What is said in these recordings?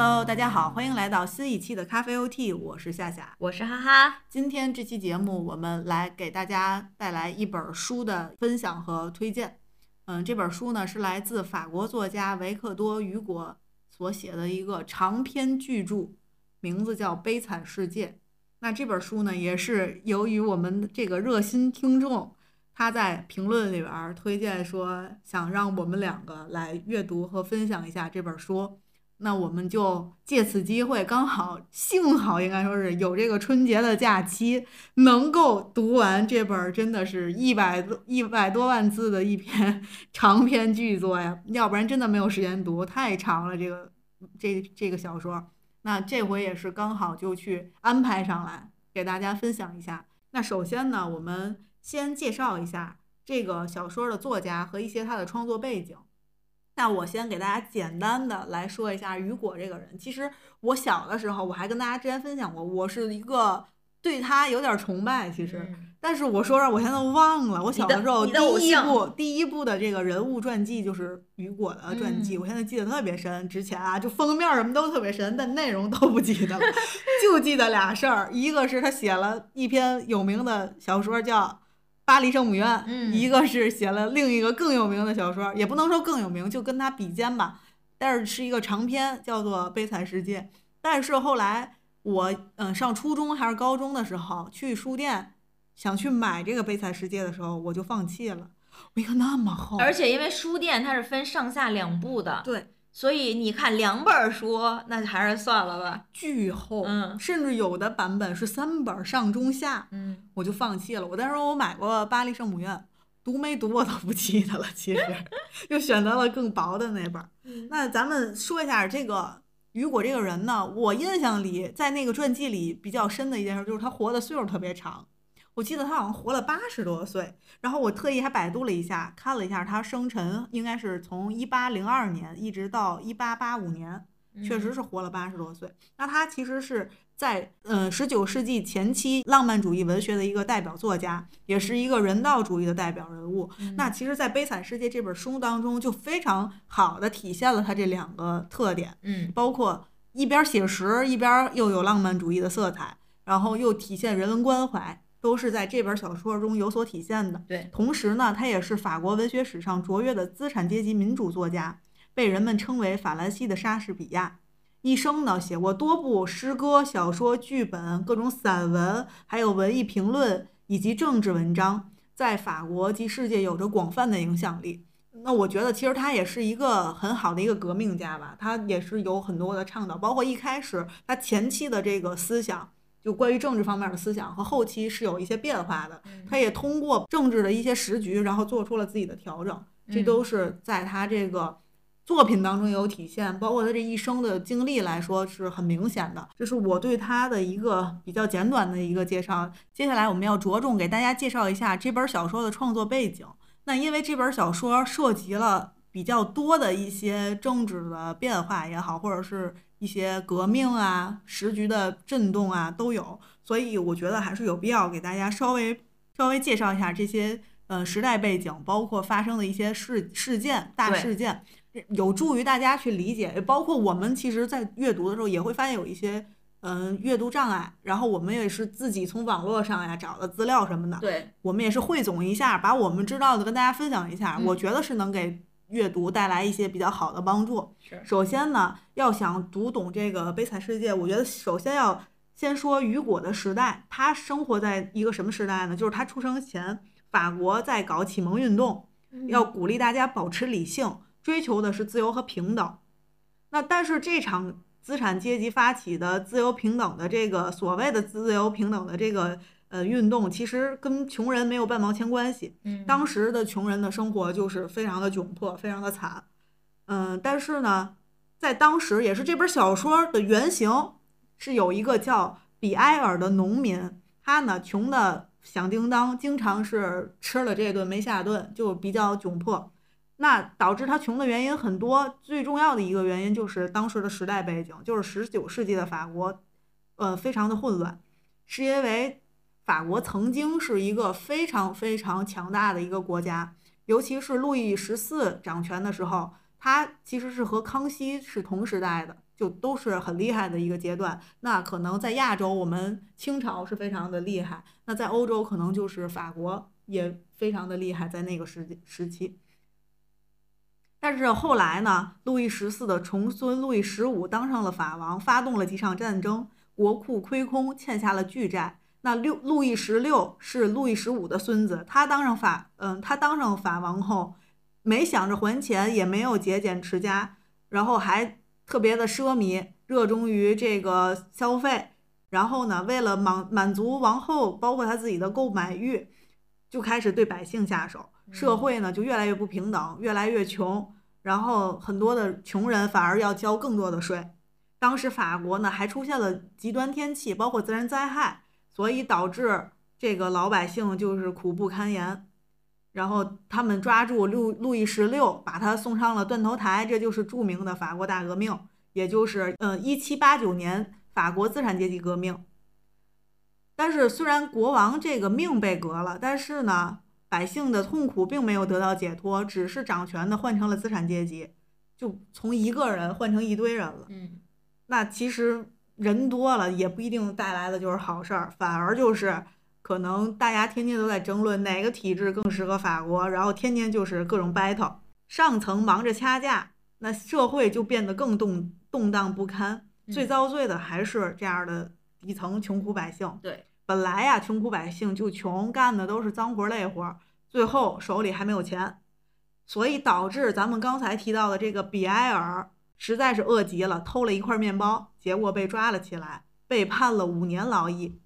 Hello，大家好，欢迎来到新一期的咖啡 OT，我是夏夏，我是哈哈。今天这期节目，我们来给大家带来一本书的分享和推荐。嗯，这本书呢是来自法国作家维克多·雨果所写的一个长篇巨著，名字叫《悲惨世界》。那这本书呢，也是由于我们这个热心听众，他在评论里边推荐说，想让我们两个来阅读和分享一下这本书。那我们就借此机会，刚好幸好应该说是有这个春节的假期，能够读完这本真的是一百多一百多万字的一篇 长篇巨作呀，要不然真的没有时间读，太长了这个这这个小说。那这回也是刚好就去安排上来，给大家分享一下。那首先呢，我们先介绍一下这个小说的作家和一些他的创作背景。那我先给大家简单的来说一下雨果这个人。其实我小的时候，我还跟大家之前分享过，我是一个对他有点崇拜。其实，但是我说说我现在都忘了。我小的时候第一部第一部的这个人物传记就是雨果的传记，我现在记得特别深。之前啊，就封面什么都特别深，但内容都不记得了，就记得俩事儿。一个是他写了一篇有名的小说叫。巴黎圣母院，一个是写了另一个更有名的小说，也不能说更有名，就跟他比肩吧。但是是一个长篇，叫做《悲惨世界》。但是后来我嗯上初中还是高中的时候，去书店想去买这个《悲惨世界》的时候，我就放弃了。我一看那么厚，而且因为书店它是分上下两部的，对。所以你看两本书，那还是算了吧，巨厚，嗯，甚至有的版本是三本上中下，嗯，我就放弃了。我当时我买过《巴黎圣母院》，读没读我都不记得了，其实 又选择了更薄的那本。那咱们说一下这个雨果这个人呢，我印象里在那个传记里比较深的一件事就是他活的岁数特别长。我记得他好像活了八十多岁，然后我特意还百度了一下，看了一下他生辰，应该是从一八零二年一直到一八八五年，确实是活了八十多岁。那他其实是在呃十九世纪前期浪漫主义文学的一个代表作家，也是一个人道主义的代表人物。那其实，在《悲惨世界》这本书当中，就非常好的体现了他这两个特点，嗯，包括一边写实，一边又有浪漫主义的色彩，然后又体现人文关怀。都是在这本小说中有所体现的。对，同时呢，他也是法国文学史上卓越的资产阶级民主作家，被人们称为法兰西的莎士比亚。一生呢，写过多部诗歌、小说、剧本、各种散文，还有文艺评论以及政治文章，在法国及世界有着广泛的影响力。那我觉得，其实他也是一个很好的一个革命家吧。他也是有很多的倡导，包括一开始他前期的这个思想。就关于政治方面的思想和后期是有一些变化的，他也通过政治的一些时局，然后做出了自己的调整，这都是在他这个作品当中有体现，包括他这一生的经历来说是很明显的。这是我对他的一个比较简短的一个介绍。接下来我们要着重给大家介绍一下这本小说的创作背景。那因为这本小说涉及了比较多的一些政治的变化也好，或者是。一些革命啊，时局的震动啊都有，所以我觉得还是有必要给大家稍微稍微介绍一下这些呃时代背景，包括发生的一些事事件大事件，有助于大家去理解。包括我们其实，在阅读的时候也会发现有一些嗯阅读障碍，然后我们也是自己从网络上呀找的资料什么的，对，我们也是汇总一下，把我们知道的跟大家分享一下，我觉得是能给。阅读带来一些比较好的帮助。首先呢，要想读懂这个悲惨世界，我觉得首先要先说雨果的时代。他生活在一个什么时代呢？就是他出生前，法国在搞启蒙运动，要鼓励大家保持理性，追求的是自由和平等。那但是这场资产阶级发起的自由平等的这个所谓的自由平等的这个。呃，运动其实跟穷人没有半毛钱关系。嗯，当时的穷人的生活就是非常的窘迫，非常的惨。嗯，但是呢，在当时也是这本小说的原型是有一个叫比埃尔的农民，他呢穷的响叮当，经常是吃了这顿没下顿，就比较窘迫。那导致他穷的原因很多，最重要的一个原因就是当时的时代背景，就是十九世纪的法国，呃，非常的混乱，是因为。法国曾经是一个非常非常强大的一个国家，尤其是路易十四掌权的时候，他其实是和康熙是同时代的，就都是很厉害的一个阶段。那可能在亚洲，我们清朝是非常的厉害；那在欧洲，可能就是法国也非常的厉害，在那个时时期。但是后来呢，路易十四的重孙路易十五当上了法王，发动了几场战争，国库亏空，欠下了巨债。那六路易十六是路易十五的孙子，他当上法，嗯，他当上法王后，没想着还钱，也没有节俭持家，然后还特别的奢靡，热衷于这个消费。然后呢，为了满满足王后，包括他自己的购买欲，就开始对百姓下手。社会呢就越来越不平等，越来越穷，然后很多的穷人反而要交更多的税。当时法国呢还出现了极端天气，包括自然灾害，所以导致这个老百姓就是苦不堪言。然后他们抓住路路易十六，把他送上了断头台，这就是著名的法国大革命，也就是嗯一七八九年法国资产阶级革命。但是虽然国王这个命被革了，但是呢。百姓的痛苦并没有得到解脱，只是掌权的换成了资产阶级，就从一个人换成一堆人了。嗯，那其实人多了也不一定带来的就是好事儿，反而就是可能大家天天都在争论哪个体制更适合法国，然后天天就是各种 battle，上层忙着掐架，那社会就变得更动动荡不堪。最遭罪的还是这样的底层穷苦百姓。对。本来呀，穷苦百姓就穷，干的都是脏活累活，最后手里还没有钱，所以导致咱们刚才提到的这个比埃尔实在是饿极了，偷了一块面包，结果被抓了起来，被判了五年劳役。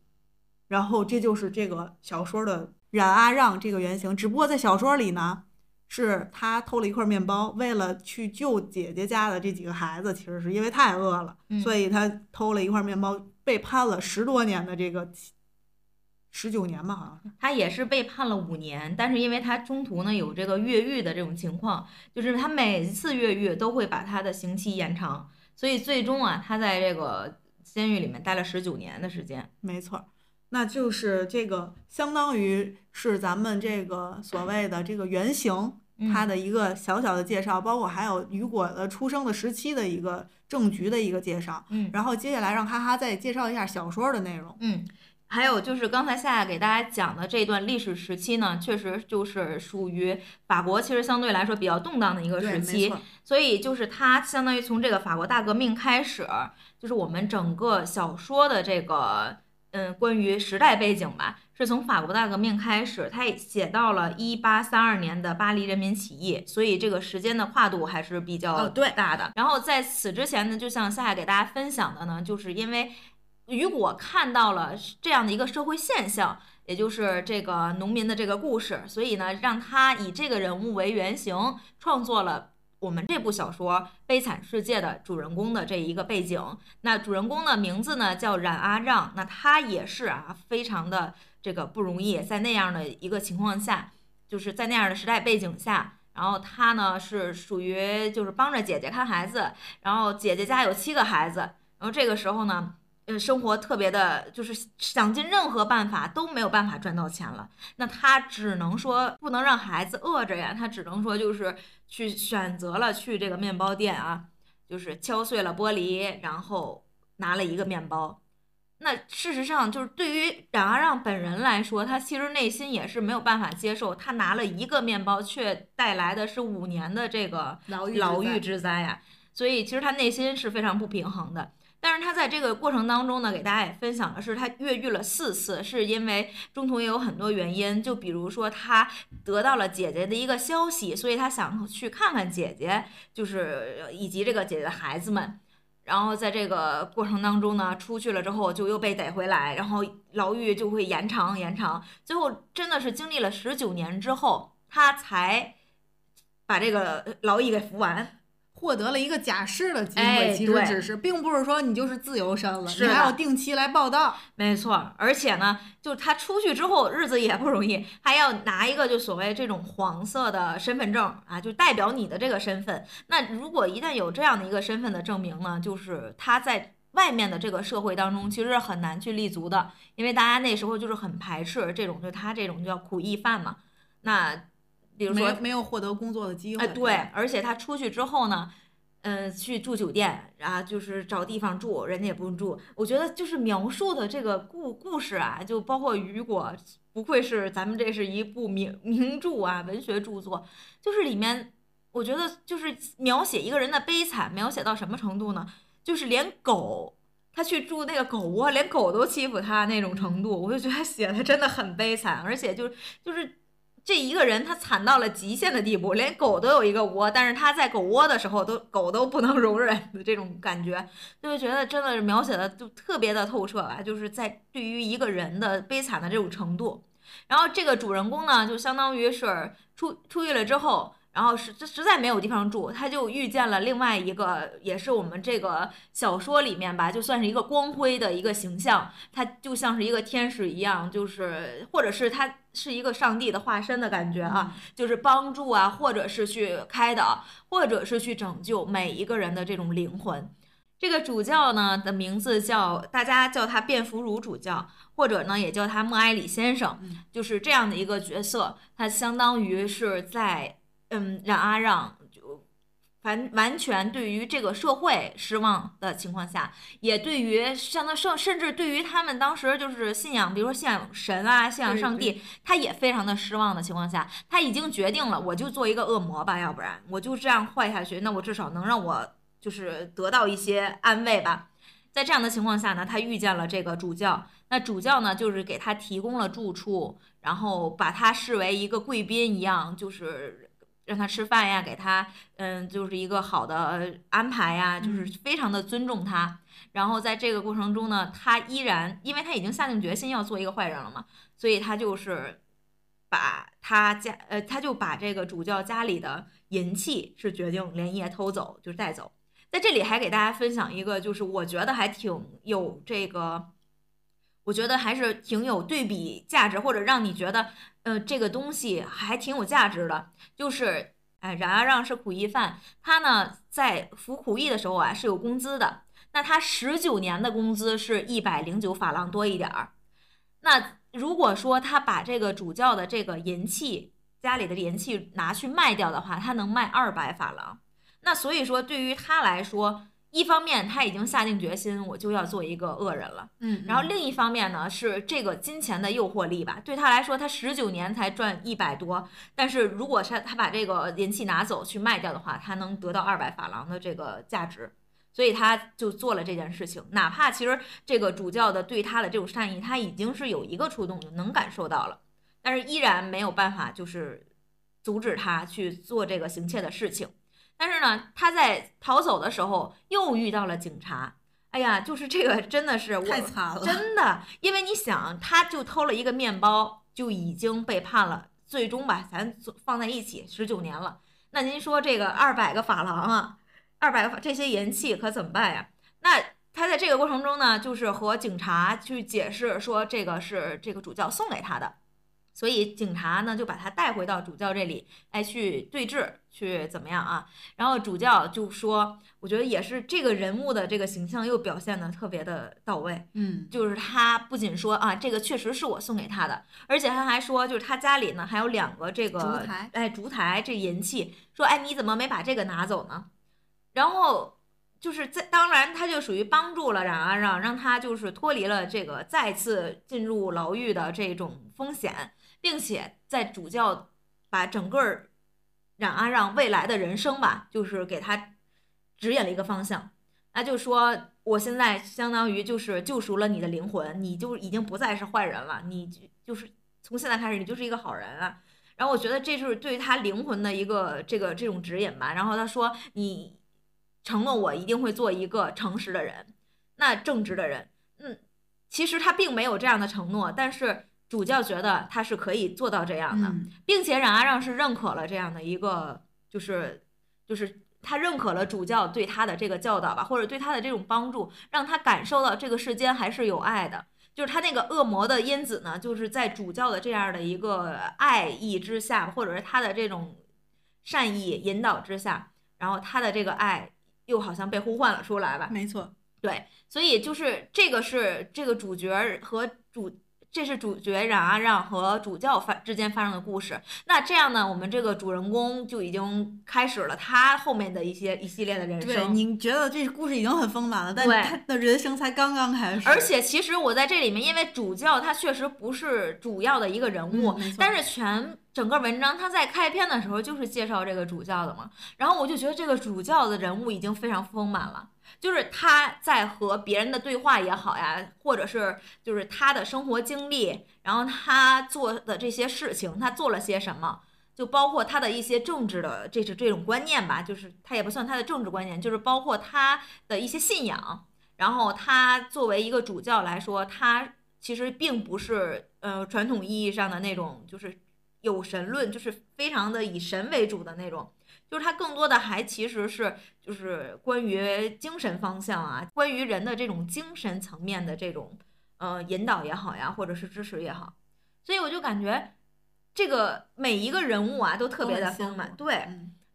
然后这就是这个小说的冉阿让这个原型，只不过在小说里呢，是他偷了一块面包，为了去救姐姐家的这几个孩子，其实是因为太饿了，所以他偷了一块面包，被判了十多年的这个。十九年吧，好像他也是被判了五年，但是因为他中途呢有这个越狱的这种情况，就是他每次越狱都会把他的刑期延长，所以最终啊，他在这个监狱里面待了十九年的时间。没错，那就是这个相当于是咱们这个所谓的这个原型，他的一个小小的介绍，包括还有雨果的出生的时期的一个政局的一个介绍。嗯，然后接下来让哈哈再介绍一下小说的内容。嗯。还有就是刚才夏夏给大家讲的这段历史时期呢，确实就是属于法国，其实相对来说比较动荡的一个时期。所以就是它相当于从这个法国大革命开始，就是我们整个小说的这个嗯关于时代背景吧，是从法国大革命开始，它写到了一八三二年的巴黎人民起义，所以这个时间的跨度还是比较大的。然后在此之前呢，就像夏夏给大家分享的呢，就是因为。雨果看到了这样的一个社会现象，也就是这个农民的这个故事，所以呢，让他以这个人物为原型，创作了我们这部小说《悲惨世界》的主人公的这一个背景。那主人公的名字呢叫冉阿让，那他也是啊，非常的这个不容易，在那样的一个情况下，就是在那样的时代背景下，然后他呢是属于就是帮着姐姐看孩子，然后姐姐家有七个孩子，然后这个时候呢。呃，生活特别的，就是想尽任何办法都没有办法赚到钱了。那他只能说不能让孩子饿着呀，他只能说就是去选择了去这个面包店啊，就是敲碎了玻璃，然后拿了一个面包。那事实上就是对于冉阿让本人来说，他其实内心也是没有办法接受，他拿了一个面包却带来的是五年的这个牢牢狱之灾呀。所以其实他内心是非常不平衡的。但是他在这个过程当中呢，给大家也分享的是，他越狱了四次，是因为中途也有很多原因，就比如说他得到了姐姐的一个消息，所以他想去看看姐姐，就是以及这个姐姐的孩子们。然后在这个过程当中呢，出去了之后就又被逮回来，然后牢狱就会延长延长，最后真的是经历了十九年之后，他才把这个劳役给服完。获得了一个假释的机会，其实只是，并不是说你就是自由身了，你还要定期来报道。没错，而且呢，就他出去之后日子也不容易，还要拿一个就所谓这种黄色的身份证啊，就代表你的这个身份。那如果一旦有这样的一个身份的证明呢，就是他在外面的这个社会当中其实很难去立足的，因为大家那时候就是很排斥这种，就他这种叫苦役犯嘛。那。比如说没有获得工作的机会，哎，对，而且他出去之后呢，嗯，去住酒店，然后就是找地方住，人家也不用住。我觉得就是描述的这个故故事啊，就包括雨果，不愧是咱们这是一部名名著啊，文学著作。就是里面，我觉得就是描写一个人的悲惨，描写到什么程度呢？就是连狗，他去住那个狗窝，连狗都欺负他那种程度，我就觉得写的真的很悲惨，而且就就是。这一个人他惨到了极限的地步，连狗都有一个窝，但是他在狗窝的时候都狗都不能容忍的这种感觉，就觉得真的是描写的就特别的透彻吧，就是在对于一个人的悲惨的这种程度。然后这个主人公呢，就相当于是出出狱了之后。然后实实在没有地方住，他就遇见了另外一个，也是我们这个小说里面吧，就算是一个光辉的一个形象，他就像是一个天使一样，就是或者是他是一个上帝的化身的感觉啊，就是帮助啊，或者是去开导，或者是去拯救每一个人的这种灵魂。这个主教呢的名字叫大家叫他卞福如主教，或者呢也叫他莫埃里先生，就是这样的一个角色，他相当于是在。嗯，让阿让就完完全对于这个社会失望的情况下，也对于相当甚甚至对于他们当时就是信仰，比如说信仰神啊，信仰上帝，他也非常的失望的情况下，他已经决定了，我就做一个恶魔吧，要不然我就这样坏下去，那我至少能让我就是得到一些安慰吧。在这样的情况下呢，他遇见了这个主教，那主教呢就是给他提供了住处，然后把他视为一个贵宾一样，就是。让他吃饭呀，给他，嗯，就是一个好的安排呀，就是非常的尊重他。然后在这个过程中呢，他依然，因为他已经下定决心要做一个坏人了嘛，所以他就是把他家，呃，他就把这个主教家里的银器是决定连夜偷走，就是带走。在这里还给大家分享一个，就是我觉得还挺有这个。我觉得还是挺有对比价值，或者让你觉得，呃，这个东西还挺有价值的。就是，哎，冉阿让是苦役犯，他呢在服苦役的时候啊是有工资的。那他十九年的工资是一百零九法郎多一点儿。那如果说他把这个主教的这个银器，家里的银器拿去卖掉的话，他能卖二百法郎。那所以说，对于他来说，一方面他已经下定决心，我就要做一个恶人了。嗯，然后另一方面呢，是这个金钱的诱惑力吧。对他来说，他十九年才赚一百多，但是如果他他把这个银器拿走去卖掉的话，他能得到二百法郎的这个价值，所以他就做了这件事情。哪怕其实这个主教的对他的这种善意，他已经是有一个触动，能感受到了，但是依然没有办法就是阻止他去做这个行窃的事情。但是呢，他在逃走的时候又遇到了警察。哎呀，就是这个真的是太惨了，真的。因为你想，他就偷了一个面包，就已经被判了，最终吧，咱放在一起十九年了。那您说这个二百个法郎啊，二百个这些银器可怎么办呀？那他在这个过程中呢，就是和警察去解释说，这个是这个主教送给他的。所以警察呢就把他带回到主教这里，哎，去对峙，去怎么样啊？然后主教就说，我觉得也是这个人物的这个形象又表现的特别的到位，嗯，就是他不仅说啊，这个确实是我送给他的，而且他还说，就是他家里呢还有两个这个烛台，哎，烛台这银器，说哎你怎么没把这个拿走呢？然后就是在当然他就属于帮助了冉阿让，让他就是脱离了这个再次进入牢狱的这种风险。并且在主教把整个冉阿让未来的人生吧，就是给他指引了一个方向。那就说我现在相当于就是救赎了你的灵魂，你就已经不再是坏人了，你就是从现在开始你就是一个好人了。然后我觉得这就是对他灵魂的一个这个这种指引吧。然后他说你承诺我一定会做一个诚实的人，那正直的人。嗯，其实他并没有这样的承诺，但是。主教觉得他是可以做到这样的，并且冉阿让是认可了这样的一个，就是就是他认可了主教对他的这个教导吧，或者对他的这种帮助，让他感受到这个世间还是有爱的。就是他那个恶魔的因子呢，就是在主教的这样的一个爱意之下，或者是他的这种善意引导之下，然后他的这个爱又好像被呼唤了出来吧。没错，对，所以就是这个是这个主角和主。这是主角冉阿让和主教发之间发生的故事。那这样呢，我们这个主人公就已经开始了他后面的一些一系列的人生。对，你觉得这故事已经很丰满了，但他的人生才刚刚开始。而且其实我在这里面，因为主教他确实不是主要的一个人物，但是全整个文章他在开篇的时候就是介绍这个主教的嘛。然后我就觉得这个主教的人物已经非常丰满了。就是他在和别人的对话也好呀，或者是就是他的生活经历，然后他做的这些事情，他做了些什么，就包括他的一些政治的这是这种观念吧，就是他也不算他的政治观念，就是包括他的一些信仰。然后他作为一个主教来说，他其实并不是呃传统意义上的那种就是有神论，就是非常的以神为主的那种。就是它更多的还其实是就是关于精神方向啊，关于人的这种精神层面的这种呃引导也好呀，或者是支持也好，所以我就感觉这个每一个人物啊都特别的丰满。对，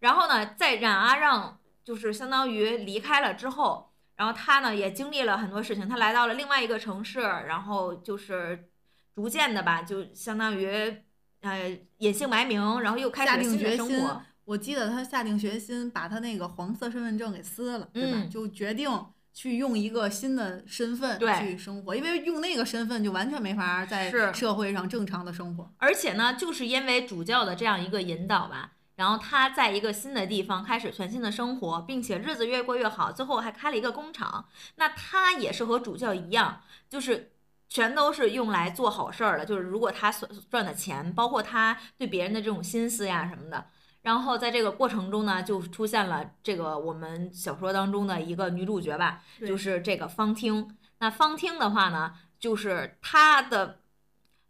然后呢，在冉阿让就是相当于离开了之后，然后他呢也经历了很多事情，他来到了另外一个城市，然后就是逐渐的吧，就相当于呃隐姓埋名，然后又开始新的生活。我记得他下定决心把他那个黄色身份证给撕了，对吧？就决定去用一个新的身份去生活，因为用那个身份就完全没法在社会上正常的生活。而且呢，就是因为主教的这样一个引导吧，然后他在一个新的地方开始全新的生活，并且日子越过越好，最后还开了一个工厂。那他也是和主教一样，就是全都是用来做好事儿的。就是如果他所赚的钱，包括他对别人的这种心思呀什么的。然后在这个过程中呢，就出现了这个我们小说当中的一个女主角吧，就是这个方汀。那方汀的话呢，就是她的，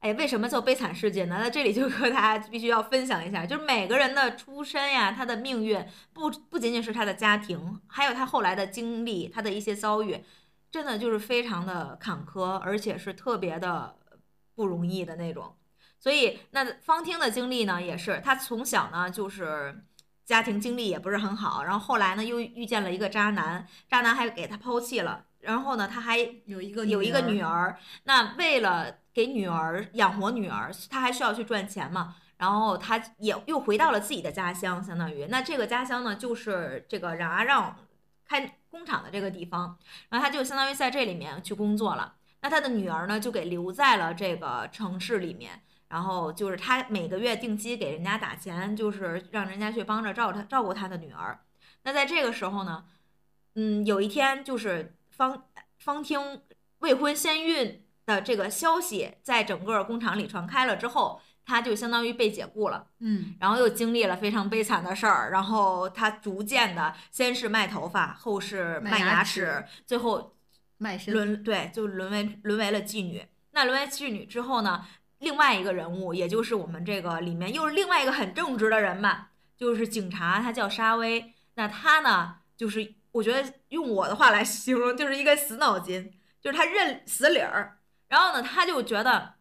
哎，为什么叫悲惨世界呢？那这里就和大家必须要分享一下，就是每个人的出身呀，他的命运不不仅仅是他的家庭，还有他后来的经历，他的一些遭遇，真的就是非常的坎坷，而且是特别的不容易的那种。所以，那方汀的经历呢，也是他从小呢就是家庭经历也不是很好，然后后来呢又遇见了一个渣男，渣男还给他抛弃了，然后呢他还有一个有一个女儿，那为了给女儿养活女儿，他还需要去赚钱嘛，然后他也又回到了自己的家乡，相当于那这个家乡呢就是这个冉阿让开工厂的这个地方，然后他就相当于在这里面去工作了，那他的女儿呢就给留在了这个城市里面。然后就是他每个月定期给人家打钱，就是让人家去帮着照他照顾他的女儿。那在这个时候呢，嗯，有一天就是方方听未婚先孕的这个消息在整个工厂里传开了之后，他就相当于被解雇了，嗯，然后又经历了非常悲惨的事儿，然后他逐渐的先是卖头发，后是卖牙齿，最后卖身，沦对，就沦为沦为了妓女。那沦为妓女之后呢？另外一个人物，也就是我们这个里面又是另外一个很正直的人嘛，就是警察，他叫沙威。那他呢，就是我觉得用我的话来形容，就是一个死脑筋，就是他认死理儿。然后呢，他就觉得，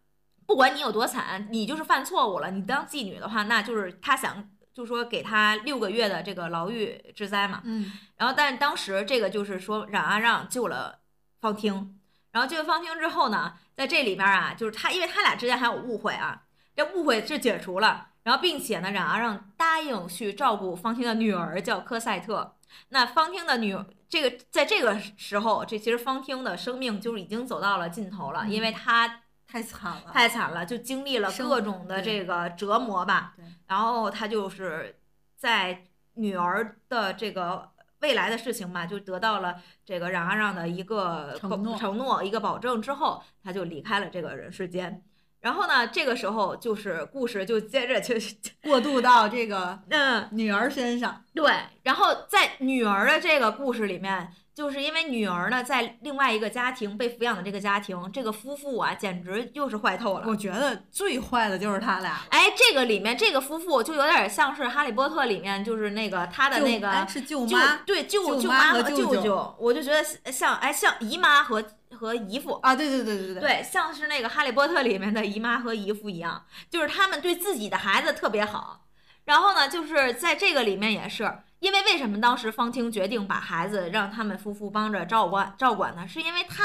不管你有多惨，你就是犯错误了，你当妓女的话，那就是他想，就说给他六个月的这个牢狱之灾嘛。嗯。然后，但当时这个就是说，冉阿让救了方汀。然后救了方汀之后呢？在这里边啊，就是他，因为他俩之间还有误会啊，这误会是解除了，然后并且呢，冉阿让答应去照顾方汀的女儿，叫科赛特。那方汀的女，这个在这个时候，这其实方汀的生命就是已经走到了尽头了，因为她太惨了，太惨了，就经历了各种的这个折磨吧。然后她就是在女儿的这个。未来的事情嘛，就得到了这个冉阿让的一个承诺，承诺一个保证之后，他就离开了这个人世间。然后呢，这个时候就是故事就接着就 过渡到这个嗯女儿身上。对，然后在女儿的这个故事里面。就是因为女儿呢，在另外一个家庭被抚养的这个家庭，这个夫妇啊，简直又是坏透了。我觉得最坏的就是他俩。哎，这个里面这个夫妇就有点像是《哈利波特》里面，就是那个他的那个是舅妈，对舅舅妈和舅舅，我就觉得像哎像姨妈和和姨父啊，对对对对对对，像是那个《哈利波特》里面的姨妈和姨父一样，就是他们对自己的孩子特别好。然后呢，就是在这个里面也是。因为为什么当时方清决定把孩子让他们夫妇帮着照管照管呢？是因为他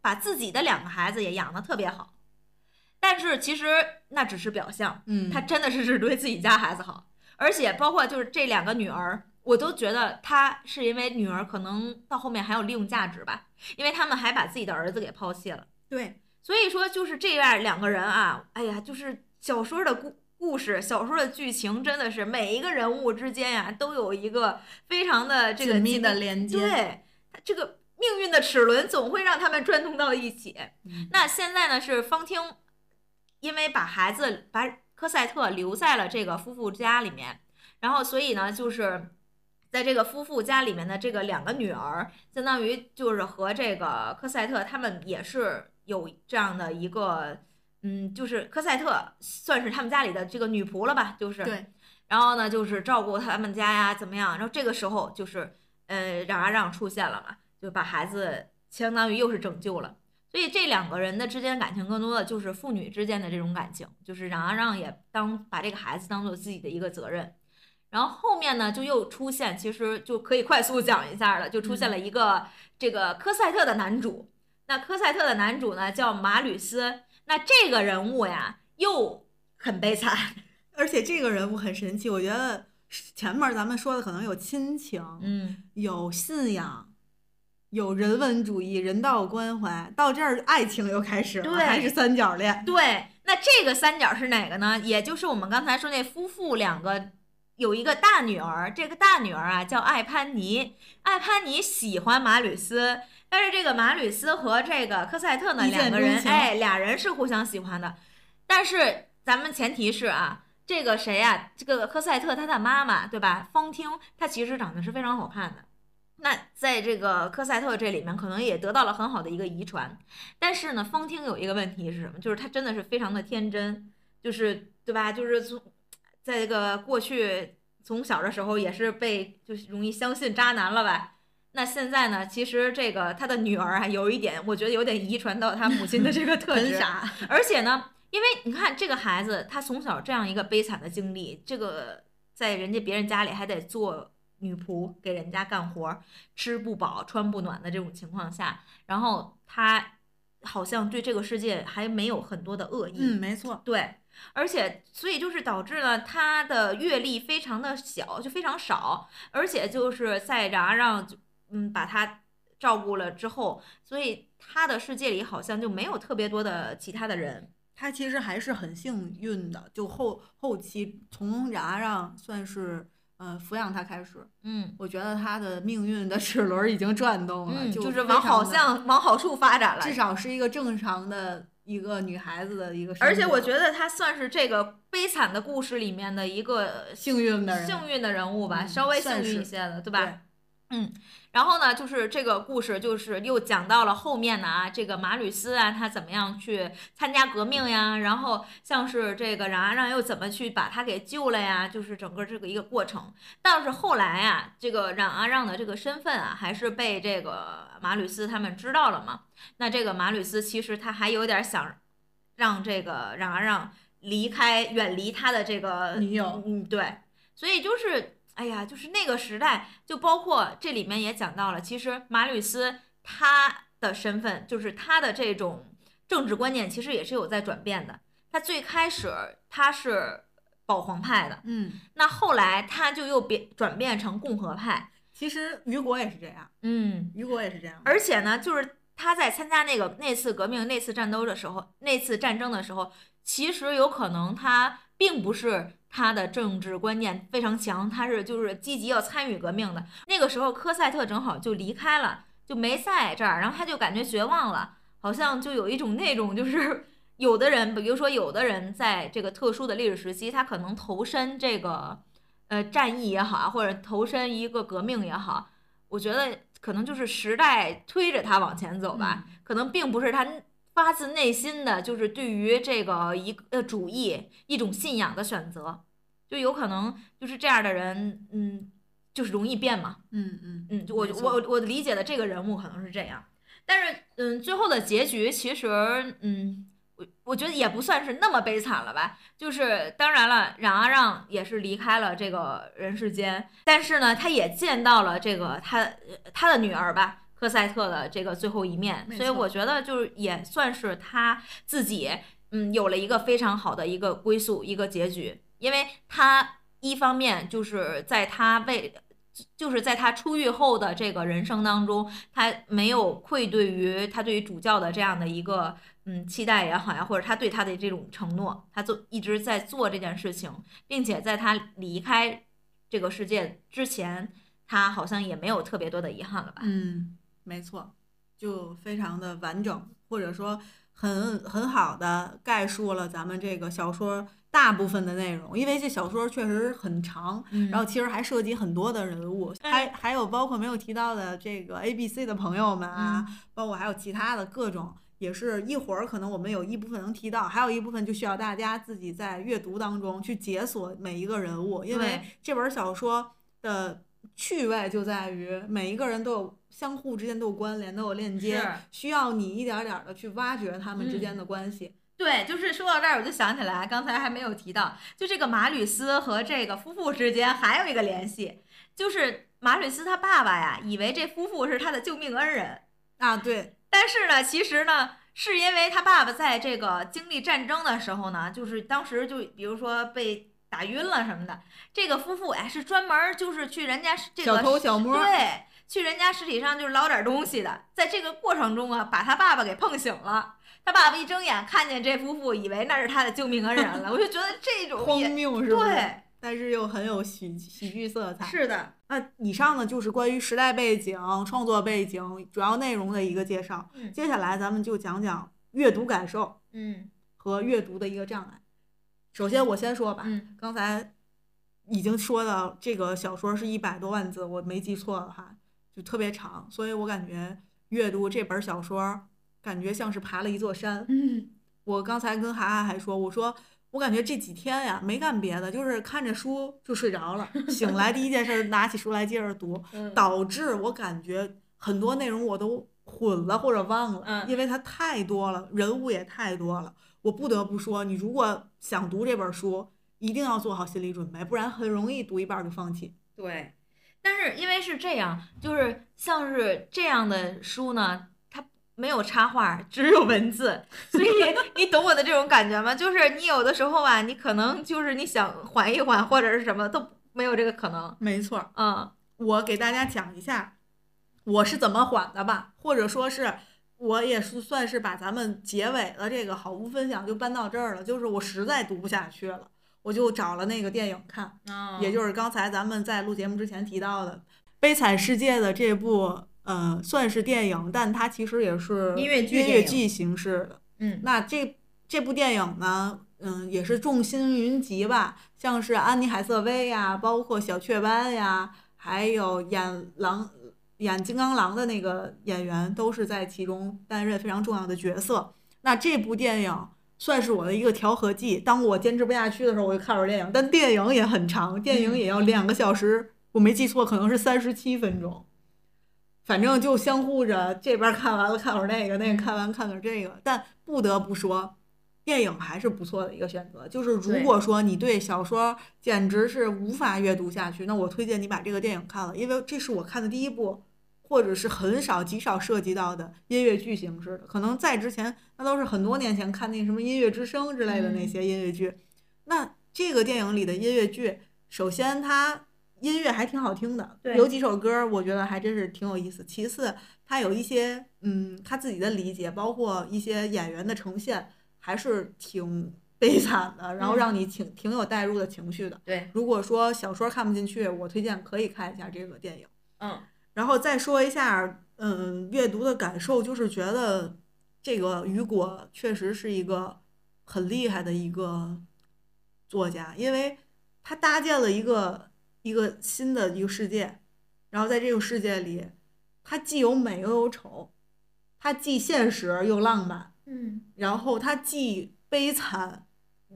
把自己的两个孩子也养得特别好，但是其实那只是表象，嗯，他真的是只对自己家孩子好，而且包括就是这两个女儿，我都觉得他是因为女儿可能到后面还有利用价值吧，因为他们还把自己的儿子给抛弃了。对，所以说就是这样两个人啊，哎呀，就是小说的故故事，小说的剧情真的是每一个人物之间呀，都有一个非常的这个紧密的连接。对，这个命运的齿轮总会让他们转动到一起。那现在呢是方汀。因为把孩子把科赛特留在了这个夫妇家里面，然后所以呢，就是在这个夫妇家里面的这个两个女儿，相当于就是和这个科赛特他们也是有这样的一个，嗯，就是科赛特算是他们家里的这个女仆了吧，就是对，然后呢，就是照顾他们家呀，怎么样？然后这个时候就是呃，让阿让出现了嘛，就把孩子相当于又是拯救了。所以这两个人的之间感情更多的就是父女之间的这种感情，就是让阿让也当把这个孩子当做自己的一个责任。然后后面呢，就又出现，其实就可以快速讲一下了，就出现了一个这个科赛特的男主。那科赛特的男主呢叫马吕斯，那这个人物呀又很悲惨，而且这个人物很神奇。我觉得前面咱们说的可能有亲情，嗯，有信仰。有人文主义、人道关怀，到这儿爱情又开始了，还是三角恋。对，那这个三角是哪个呢？也就是我们刚才说那夫妇两个，有一个大女儿，这个大女儿啊叫艾潘尼，艾潘尼喜欢马吕斯，但是这个马吕斯和这个科赛特呢两个人，哎，俩人是互相喜欢的，但是咱们前提是啊，这个谁呀？这个科赛特他的妈妈对吧？方汀，她其实长得是非常好看的。那在这个科赛特这里面，可能也得到了很好的一个遗传，但是呢，方汀有一个问题是什么？就是她真的是非常的天真，就是对吧？就是从在这个过去从小的时候也是被就是容易相信渣男了吧？那现在呢，其实这个他的女儿啊，有一点我觉得有点遗传到他母亲的这个特质，而且呢，因为你看这个孩子他从小这样一个悲惨的经历，这个在人家别人家里还得做。女仆给人家干活，吃不饱穿不暖的这种情况下，然后他好像对这个世界还没有很多的恶意。嗯，没错，对，而且所以就是导致了他的阅历非常的小，就非常少，而且就是在让让嗯把他照顾了之后，所以他的世界里好像就没有特别多的其他的人。他其实还是很幸运的，就后后期从牙让算是。呃，抚养他开始，嗯，我觉得他的命运的齿轮已经转动了，就是往好像往好处发展了，至少是一个正常的一个女孩子的一个。而且我觉得他算是这个悲惨的故事里面的一个幸运的人，幸运的人物吧，稍微幸运一些的，对吧？嗯。然后呢，就是这个故事，就是又讲到了后面呢啊，这个马吕斯啊，他怎么样去参加革命呀？然后像是这个冉阿让又怎么去把他给救了呀？就是整个这个一个过程。但是后来啊，这个冉阿让的这个身份啊，还是被这个马吕斯他们知道了嘛？那这个马吕斯其实他还有点想让这个冉阿让离开，远离他的这个女友。嗯，对，所以就是。哎呀，就是那个时代，就包括这里面也讲到了，其实马吕斯他的身份，就是他的这种政治观念，其实也是有在转变的。他最开始他是保皇派的，嗯，那后来他就又变转变成共和派。其实雨果也是这样，嗯，雨果也是这样。而且呢，就是他在参加那个那次革命、那次战斗的时候，那次战争的时候，其实有可能他并不是。他的政治观念非常强，他是就是积极要参与革命的。那个时候，科赛特正好就离开了，就没在这儿，然后他就感觉绝望了，好像就有一种那种就是 有的人，比如说有的人在这个特殊的历史时期，他可能投身这个呃战役也好啊，或者投身一个革命也好，我觉得可能就是时代推着他往前走吧，可能并不是他。发自内心的就是对于这个一呃主义一种信仰的选择，就有可能就是这样的人，嗯，就是容易变嘛，嗯嗯嗯，我我我理解的这个人物可能是这样，但是嗯，最后的结局其实嗯，我我觉得也不算是那么悲惨了吧，就是当然了，冉阿让也是离开了这个人世间，但是呢，他也见到了这个他他的女儿吧。科赛特的这个最后一面，所以我觉得就是也算是他自己嗯，有了一个非常好的一个归宿，一个结局。因为他一方面就是在他为，就是在他出狱后的这个人生当中，他没有愧对于他对于主教的这样的一个嗯期待也好呀，或者他对他的这种承诺，他做一直在做这件事情，并且在他离开这个世界之前，他好像也没有特别多的遗憾了吧？嗯，没错，就非常的完整，或者说。很很好的概述了咱们这个小说大部分的内容，因为这小说确实很长，然后其实还涉及很多的人物，还还有包括没有提到的这个 A、B、C 的朋友们啊，包括还有其他的各种，也是一会儿可能我们有一部分能提到，还有一部分就需要大家自己在阅读当中去解锁每一个人物，因为这本小说的。趣味就在于每一个人都有相互之间都有关联，都有链接，需要你一点点的去挖掘他们之间的关系。对，就是说到这儿，我就想起来，刚才还没有提到，就这个马吕斯和这个夫妇之间还有一个联系，就是马吕斯他爸爸呀，以为这夫妇是他的救命恩人啊，对。但是呢，其实呢，是因为他爸爸在这个经历战争的时候呢，就是当时就比如说被。打晕了什么的，这个夫妇哎是专门就是去人家这个小偷小摸，对，去人家尸体上就是捞点东西的。在这个过程中啊，把他爸爸给碰醒了。他爸爸一睁眼看见这夫妇，以为那是他的救命恩人了。我就觉得这种荒谬是吧？对，但是又很有喜喜剧色彩。是的，那以上呢就是关于时代背景、创作背景、主要内容的一个介绍。接下来咱们就讲讲阅读感受，嗯，和阅读的一个障碍。首先，我先说吧。嗯，刚才已经说到这个小说是一百多万字，我没记错的话，就特别长，所以我感觉阅读这本小说，感觉像是爬了一座山。嗯，我刚才跟涵涵还说，我说我感觉这几天呀没干别的，就是看着书就睡着了，醒来第一件事拿起书来接着读，导致我感觉很多内容我都混了或者忘了，因为它太多了，人物也太多了。我不得不说，你如果想读这本书，一定要做好心理准备，不然很容易读一半就放弃。对，但是因为是这样，就是像是这样的书呢，它没有插画，只有文字，所以 你懂我的这种感觉吗？就是你有的时候啊，你可能就是你想缓一缓或者是什么都没有这个可能。没错，嗯，我给大家讲一下我是怎么缓的吧，或者说是。我也是算是把咱们结尾的这个好物分享就搬到这儿了，就是我实在读不下去了，我就找了那个电影看，也就是刚才咱们在录节目之前提到的《悲惨世界》的这部，呃，算是电影，但它其实也是音乐剧形式的。嗯，那这这部电影呢，嗯，也是众星云集吧，像是安妮海瑟薇呀，包括小雀斑呀，还有演狼。演金刚狼的那个演员都是在其中担任非常重要的角色。那这部电影算是我的一个调和剂。当我坚持不下去的时候，我就看会儿电影。但电影也很长，电影也要两个小时，我没记错，可能是三十七分钟。反正就相互着，这边看完了看会儿那个，那个看完看看这个。但不得不说，电影还是不错的一个选择。就是如果说你对小说简直是无法阅读下去，那我推荐你把这个电影看了，因为这是我看的第一部。或者是很少极少涉及到的音乐剧形式的，可能在之前那都是很多年前看那什么音乐之声之类的那些音乐剧。那这个电影里的音乐剧，首先它音乐还挺好听的，有几首歌我觉得还真是挺有意思。其次，它有一些嗯他自己的理解，包括一些演员的呈现，还是挺悲惨的，然后让你挺挺有代入的情绪的。对，如果说小说看不进去，我推荐可以看一下这个电影。嗯。然后再说一下，嗯，阅读的感受，就是觉得这个雨果确实是一个很厉害的一个作家，因为他搭建了一个一个新的一个世界，然后在这个世界里，他既有美又有丑，他既现实又浪漫，嗯，然后他既悲惨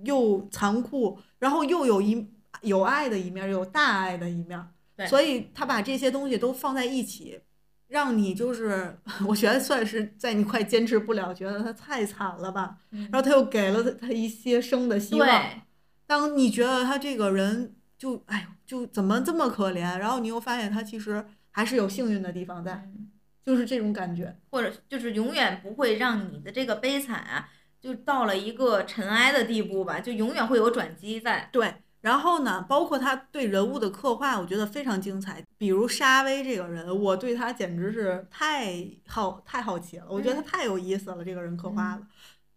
又残酷，然后又有一有爱的一面，有大爱的一面。所以他把这些东西都放在一起，让你就是，我觉得算是在你快坚持不了，觉得他太惨了吧。然后他又给了他一些生的希望。当你觉得他这个人就哎就怎么这么可怜，然后你又发现他其实还是有幸运的地方在，就是这种感觉。或者就是永远不会让你的这个悲惨啊，就到了一个尘埃的地步吧，就永远会有转机在。对。然后呢，包括他对人物的刻画，我觉得非常精彩。比如沙威这个人，我对他简直是太好太好奇了。我觉得他太有意思了，这个人刻画的，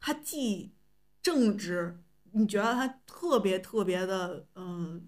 他既正直，你觉得他特别特别的嗯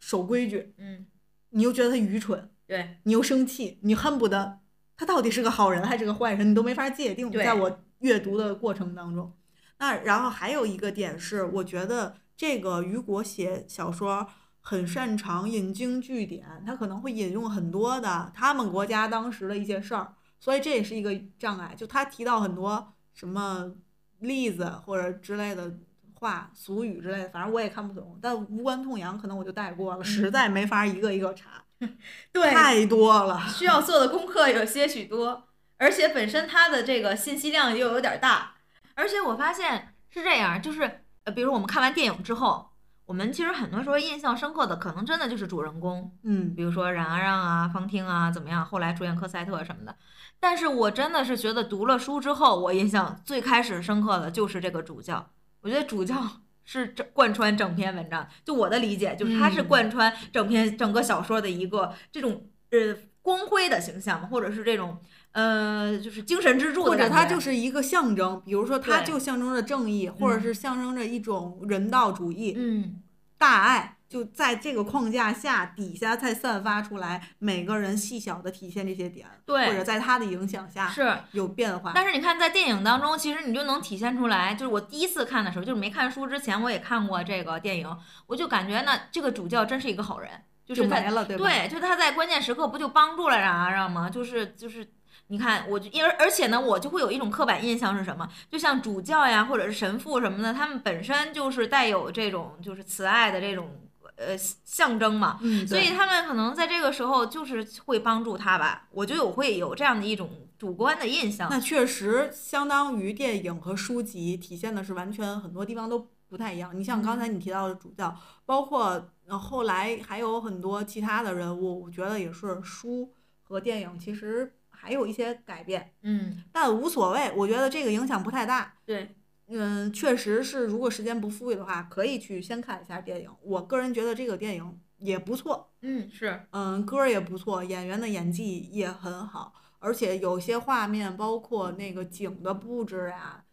守规矩，嗯，你又觉得他愚蠢，对你又生气，你恨不得他到底是个好人还是个坏人，你都没法界定。在我阅读的过程当中，那然后还有一个点是，我觉得。这个雨果写小说很擅长引经据典，他可能会引用很多的他们国家当时的一些事儿，所以这也是一个障碍。就他提到很多什么例子或者之类的话、俗语之类的，反正我也看不懂。但无关痛痒，可能我就带过了，实在没法一个一个查，对，太多了，需要做的功课有些许多，而且本身它的这个信息量又有点大，而且我发现是这样，就是。比如我们看完电影之后，我们其实很多时候印象深刻的，可能真的就是主人公，嗯，比如说冉阿让啊、方汀啊，怎么样？后来出现科赛特什么的。但是我真的是觉得读了书之后，我印象最开始深刻的就是这个主教。我觉得主教 是整贯穿整篇文章，就我的理解，就是他是贯穿整篇整个小说的一个这种呃光辉的形象，或者是这种。呃，就是精神支柱，或者它就是一个象征，比如说它就象征着正义，或者是象征着一种人道主义，嗯，大爱就在这个框架下底下才散发出来，每个人细小的体现这些点，对，或者在他的影响下是有变化。但是你看在电影当中，其实你就能体现出来，就是我第一次看的时候，就是没看书之前我也看过这个电影，我就感觉呢，这个主教真是一个好人，就是没了，对吧？对，就他在关键时刻不就帮助了冉阿让吗？就是就是。你看，我就因而而且呢，我就会有一种刻板印象是什么？就像主教呀，或者是神父什么的，他们本身就是带有这种就是慈爱的这种呃象征嘛，嗯，所以他们可能在这个时候就是会帮助他吧。我就有会有这样的一种主观的印象。那确实相当于电影和书籍体现的是完全很多地方都不太一样。你像刚才你提到的主教，包括后来还有很多其他的人物，我觉得也是书和电影其实。还有一些改变，嗯，但无所谓，我觉得这个影响不太大。对，嗯，确实是，如果时间不富裕的话，可以去先看一下电影。我个人觉得这个电影也不错，嗯，是，嗯，歌也不错，演员的演技也很好，而且有些画面，包括那个景的布置呀，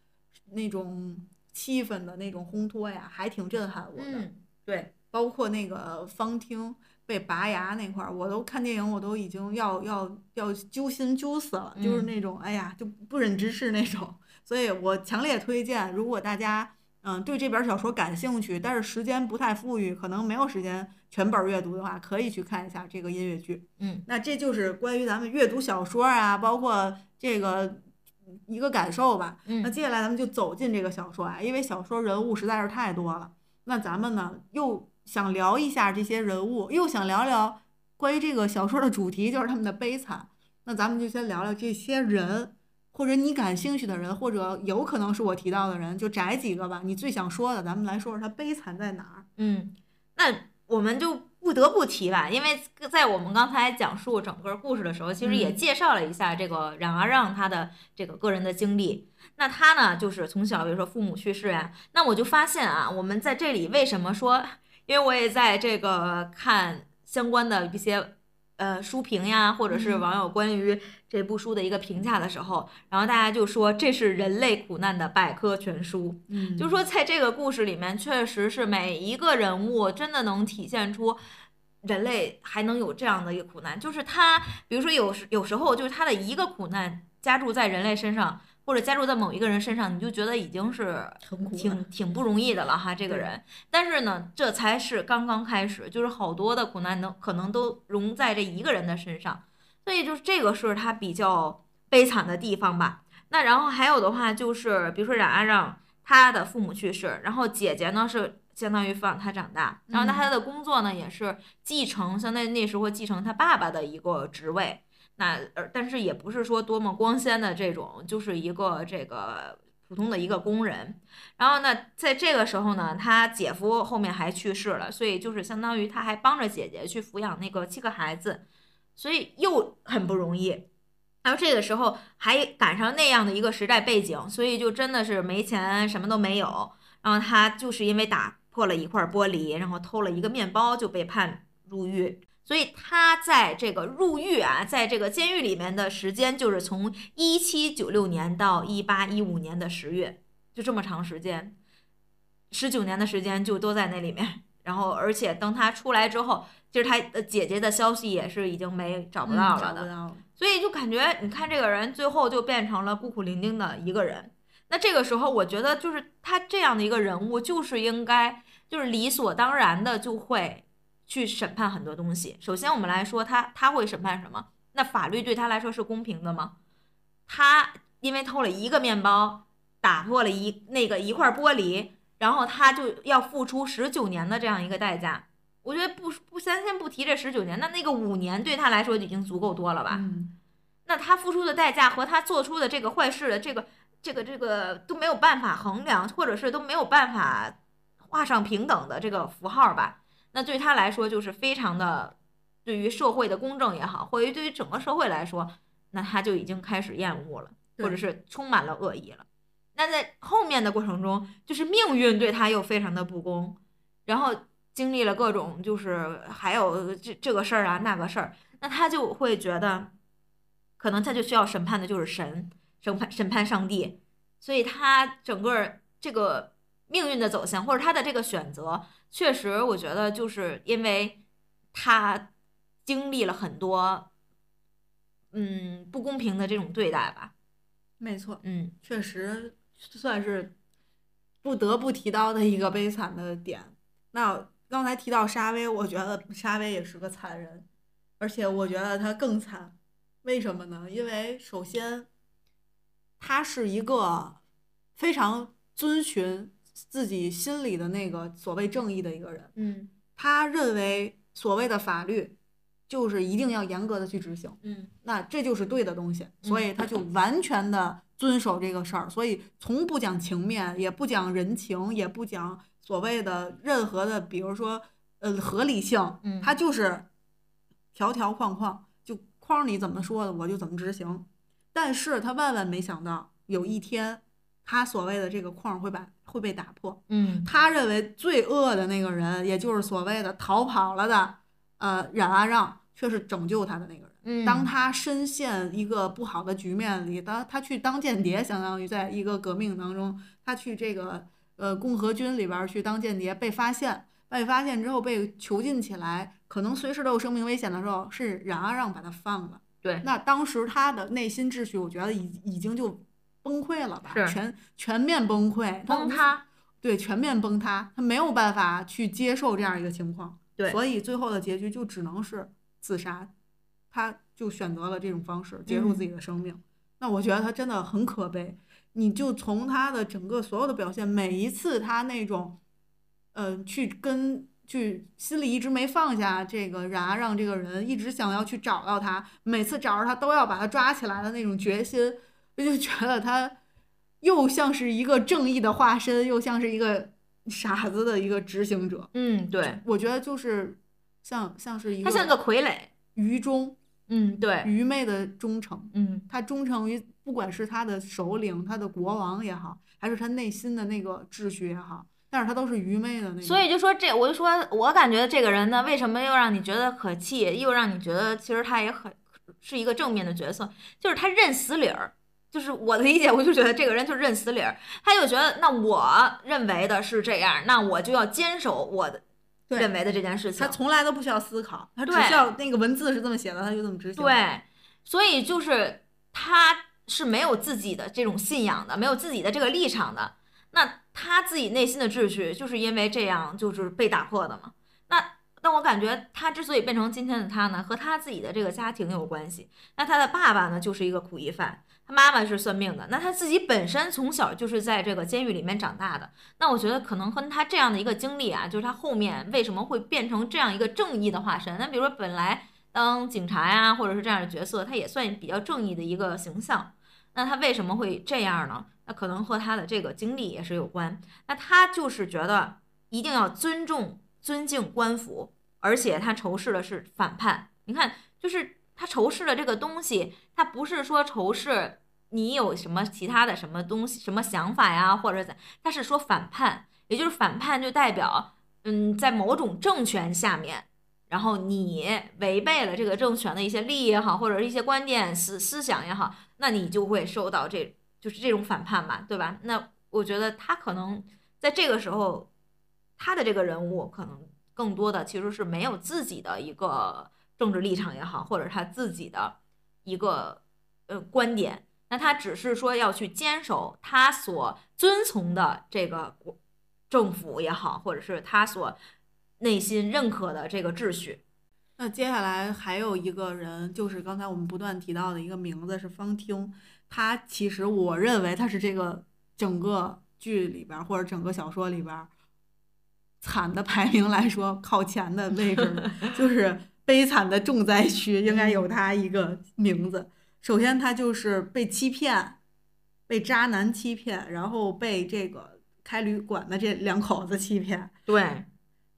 那种气氛的那种烘托呀，还挺震撼我的。嗯，对，包括那个方汀。被拔牙那块儿，我都看电影，我都已经要要要揪心揪死了，就是那种哎呀就不忍直视那种。所以我强烈推荐，如果大家嗯对这本小说感兴趣，但是时间不太富裕，可能没有时间全本阅读的话，可以去看一下这个音乐剧。嗯，那这就是关于咱们阅读小说啊，包括这个一个感受吧。那接下来咱们就走进这个小说啊，因为小说人物实在是太多了。那咱们呢又。想聊一下这些人物，又想聊聊关于这个小说的主题，就是他们的悲惨。那咱们就先聊聊这些人，或者你感兴趣的人，或者有可能是我提到的人，就摘几个吧。你最想说的，咱们来说说他悲惨在哪儿。嗯，那我们就不得不提吧，因为在我们刚才讲述整个故事的时候，其实也介绍了一下这个冉阿让他的这个个人的经历。那他呢，就是从小比如说父母去世呀，那我就发现啊，我们在这里为什么说？因为我也在这个看相关的一些呃书评呀，或者是网友关于这部书的一个评价的时候，然后大家就说这是人类苦难的百科全书，嗯，就说在这个故事里面，确实是每一个人物真的能体现出人类还能有这样的一个苦难，就是他，比如说有时有时候就是他的一个苦难加注在人类身上。或者加注在某一个人身上，你就觉得已经是挺挺不容易的了哈，这个人。但是呢，这才是刚刚开始，就是好多的苦难能可能都融在这一个人的身上，所以就是这个是他比较悲惨的地方吧。那然后还有的话就是，比如说冉阿让，他的父母去世，然后姐姐呢是相当于抚养他长大，然后那他的工作呢也是继承，相当于那时候继承他爸爸的一个职位。那呃，但是也不是说多么光鲜的这种，就是一个这个普通的一个工人。然后呢，在这个时候呢，他姐夫后面还去世了，所以就是相当于他还帮着姐姐去抚养那个七个孩子，所以又很不容易。还有这个时候还赶上那样的一个时代背景，所以就真的是没钱，什么都没有。然后他就是因为打破了一块玻璃，然后偷了一个面包，就被判入狱。所以他在这个入狱啊，在这个监狱里面的时间，就是从一七九六年到一八一五年的十月，就这么长时间，十九年的时间就都在那里面。然后，而且等他出来之后，就是他的姐姐的消息也是已经没找不到了的。所以就感觉，你看这个人最后就变成了孤苦伶仃的一个人。那这个时候，我觉得就是他这样的一个人物，就是应该就是理所当然的就会去审判很多东西。首先，我们来说他他会审判什么？那法律对他来说是公平的吗？他因为偷了一个面包，打破了一那个一块玻璃，然后他就要付出十九年的这样一个代价。我觉得不不，先先不提这十九年，那那个五年对他来说已经足够多了吧？嗯，那他付出的代价和他做出的这个坏事的这个这个这个都没有办法衡量，或者是都没有办法画上平等的这个符号吧？那对他来说就是非常的，对于社会的公正也好，或者对于整个社会来说，那他就已经开始厌恶了，或者是充满了恶意了。那在后面的过程中，就是命运对他又非常的不公，然后。经历了各种，就是还有这这个事儿啊，那个事儿，那他就会觉得，可能他就需要审判的就是神，审判审判上帝，所以他整个这个命运的走向，或者他的这个选择，确实我觉得就是因为他经历了很多，嗯，不公平的这种对待吧。没错，嗯，确实算是不得不提到的一个悲惨的点。那。刚才提到沙威，我觉得沙威也是个惨人，而且我觉得他更惨。为什么呢？因为首先，他是一个非常遵循自己心里的那个所谓正义的一个人。嗯，他认为所谓的法律就是一定要严格的去执行。嗯，那这就是对的东西，所以他就完全的遵守这个事儿，所以从不讲情面，也不讲人情，也不讲。所谓的任何的，比如说，呃，合理性，嗯，他就是条条框框，就框你怎么说的，我就怎么执行。但是他万万没想到，有一天，他所谓的这个框会把会被打破。嗯，他认为最恶的那个人，也就是所谓的逃跑了的，呃，冉阿让，却是拯救他的那个人。嗯，当他深陷一个不好的局面里，当他去当间谍，相当于在一个革命当中，他去这个。呃，共和军里边去当间谍被发现，被发现之后被囚禁起来，可能随时都有生命危险的时候，是冉阿让把他放了。对，那当时他的内心秩序，我觉得已已经就崩溃了吧，全全面崩溃，崩塌。对，全面崩塌，他没有办法去接受这样一个情况。对，所以最后的结局就只能是自杀，他就选择了这种方式结束自己的生命。那我觉得他真的很可悲。你就从他的整个所有的表现，每一次他那种，呃，去跟去心里一直没放下这个冉阿让这个人，一直想要去找到他，每次找着他都要把他抓起来的那种决心，我就觉得他又像是一个正义的化身，又像是一个傻子的一个执行者。嗯，对，我觉得就是像像是一个他像个傀儡，愚忠。嗯，对，愚昧的忠诚。嗯，他忠诚于不管是他的首领、他的国王也好，还是他内心的那个秩序也好，但是他都是愚昧的那。所以就说这，我就说我感觉这个人呢，为什么又让你觉得可气，又让你觉得其实他也很是一个正面的角色，就是他认死理儿。就是我的理解，我就觉得这个人就认死理儿，他就觉得那我认为的是这样，那我就要坚守我的。认为的这件事情，他从来都不需要思考，他只需要那个文字是这么写的，他就这么执行。对，所以就是他是没有自己的这种信仰的，没有自己的这个立场的。那他自己内心的秩序，就是因为这样就是被打破的嘛。那但我感觉他之所以变成今天的他呢，和他自己的这个家庭有关系。那他的爸爸呢，就是一个苦役犯。他妈妈是算命的，那他自己本身从小就是在这个监狱里面长大的，那我觉得可能和他这样的一个经历啊，就是他后面为什么会变成这样一个正义的化身？那比如说本来当警察呀，或者是这样的角色，他也算比较正义的一个形象，那他为什么会这样呢？那可能和他的这个经历也是有关。那他就是觉得一定要尊重、尊敬官府，而且他仇视的是反叛。你看，就是他仇视的这个东西，他不是说仇视你有什么其他的什么东西、什么想法呀，或者怎，他是说反叛，也就是反叛就代表，嗯，在某种政权下面，然后你违背了这个政权的一些利益也好，或者是一些观点思思想也好，那你就会受到这就是这种反叛嘛，对吧？那我觉得他可能在这个时候，他的这个人物可能更多的其实是没有自己的一个。政治立场也好，或者他自己的一个呃观点，那他只是说要去坚守他所遵从的这个政府也好，或者是他所内心认可的这个秩序。那接下来还有一个人，就是刚才我们不断提到的一个名字是方听，他其实我认为他是这个整个剧里边或者整个小说里边惨的排名来说靠前的位置，就是。悲惨的重灾区应该有他一个名字。首先，他就是被欺骗，被渣男欺骗，然后被这个开旅馆的这两口子欺骗。对，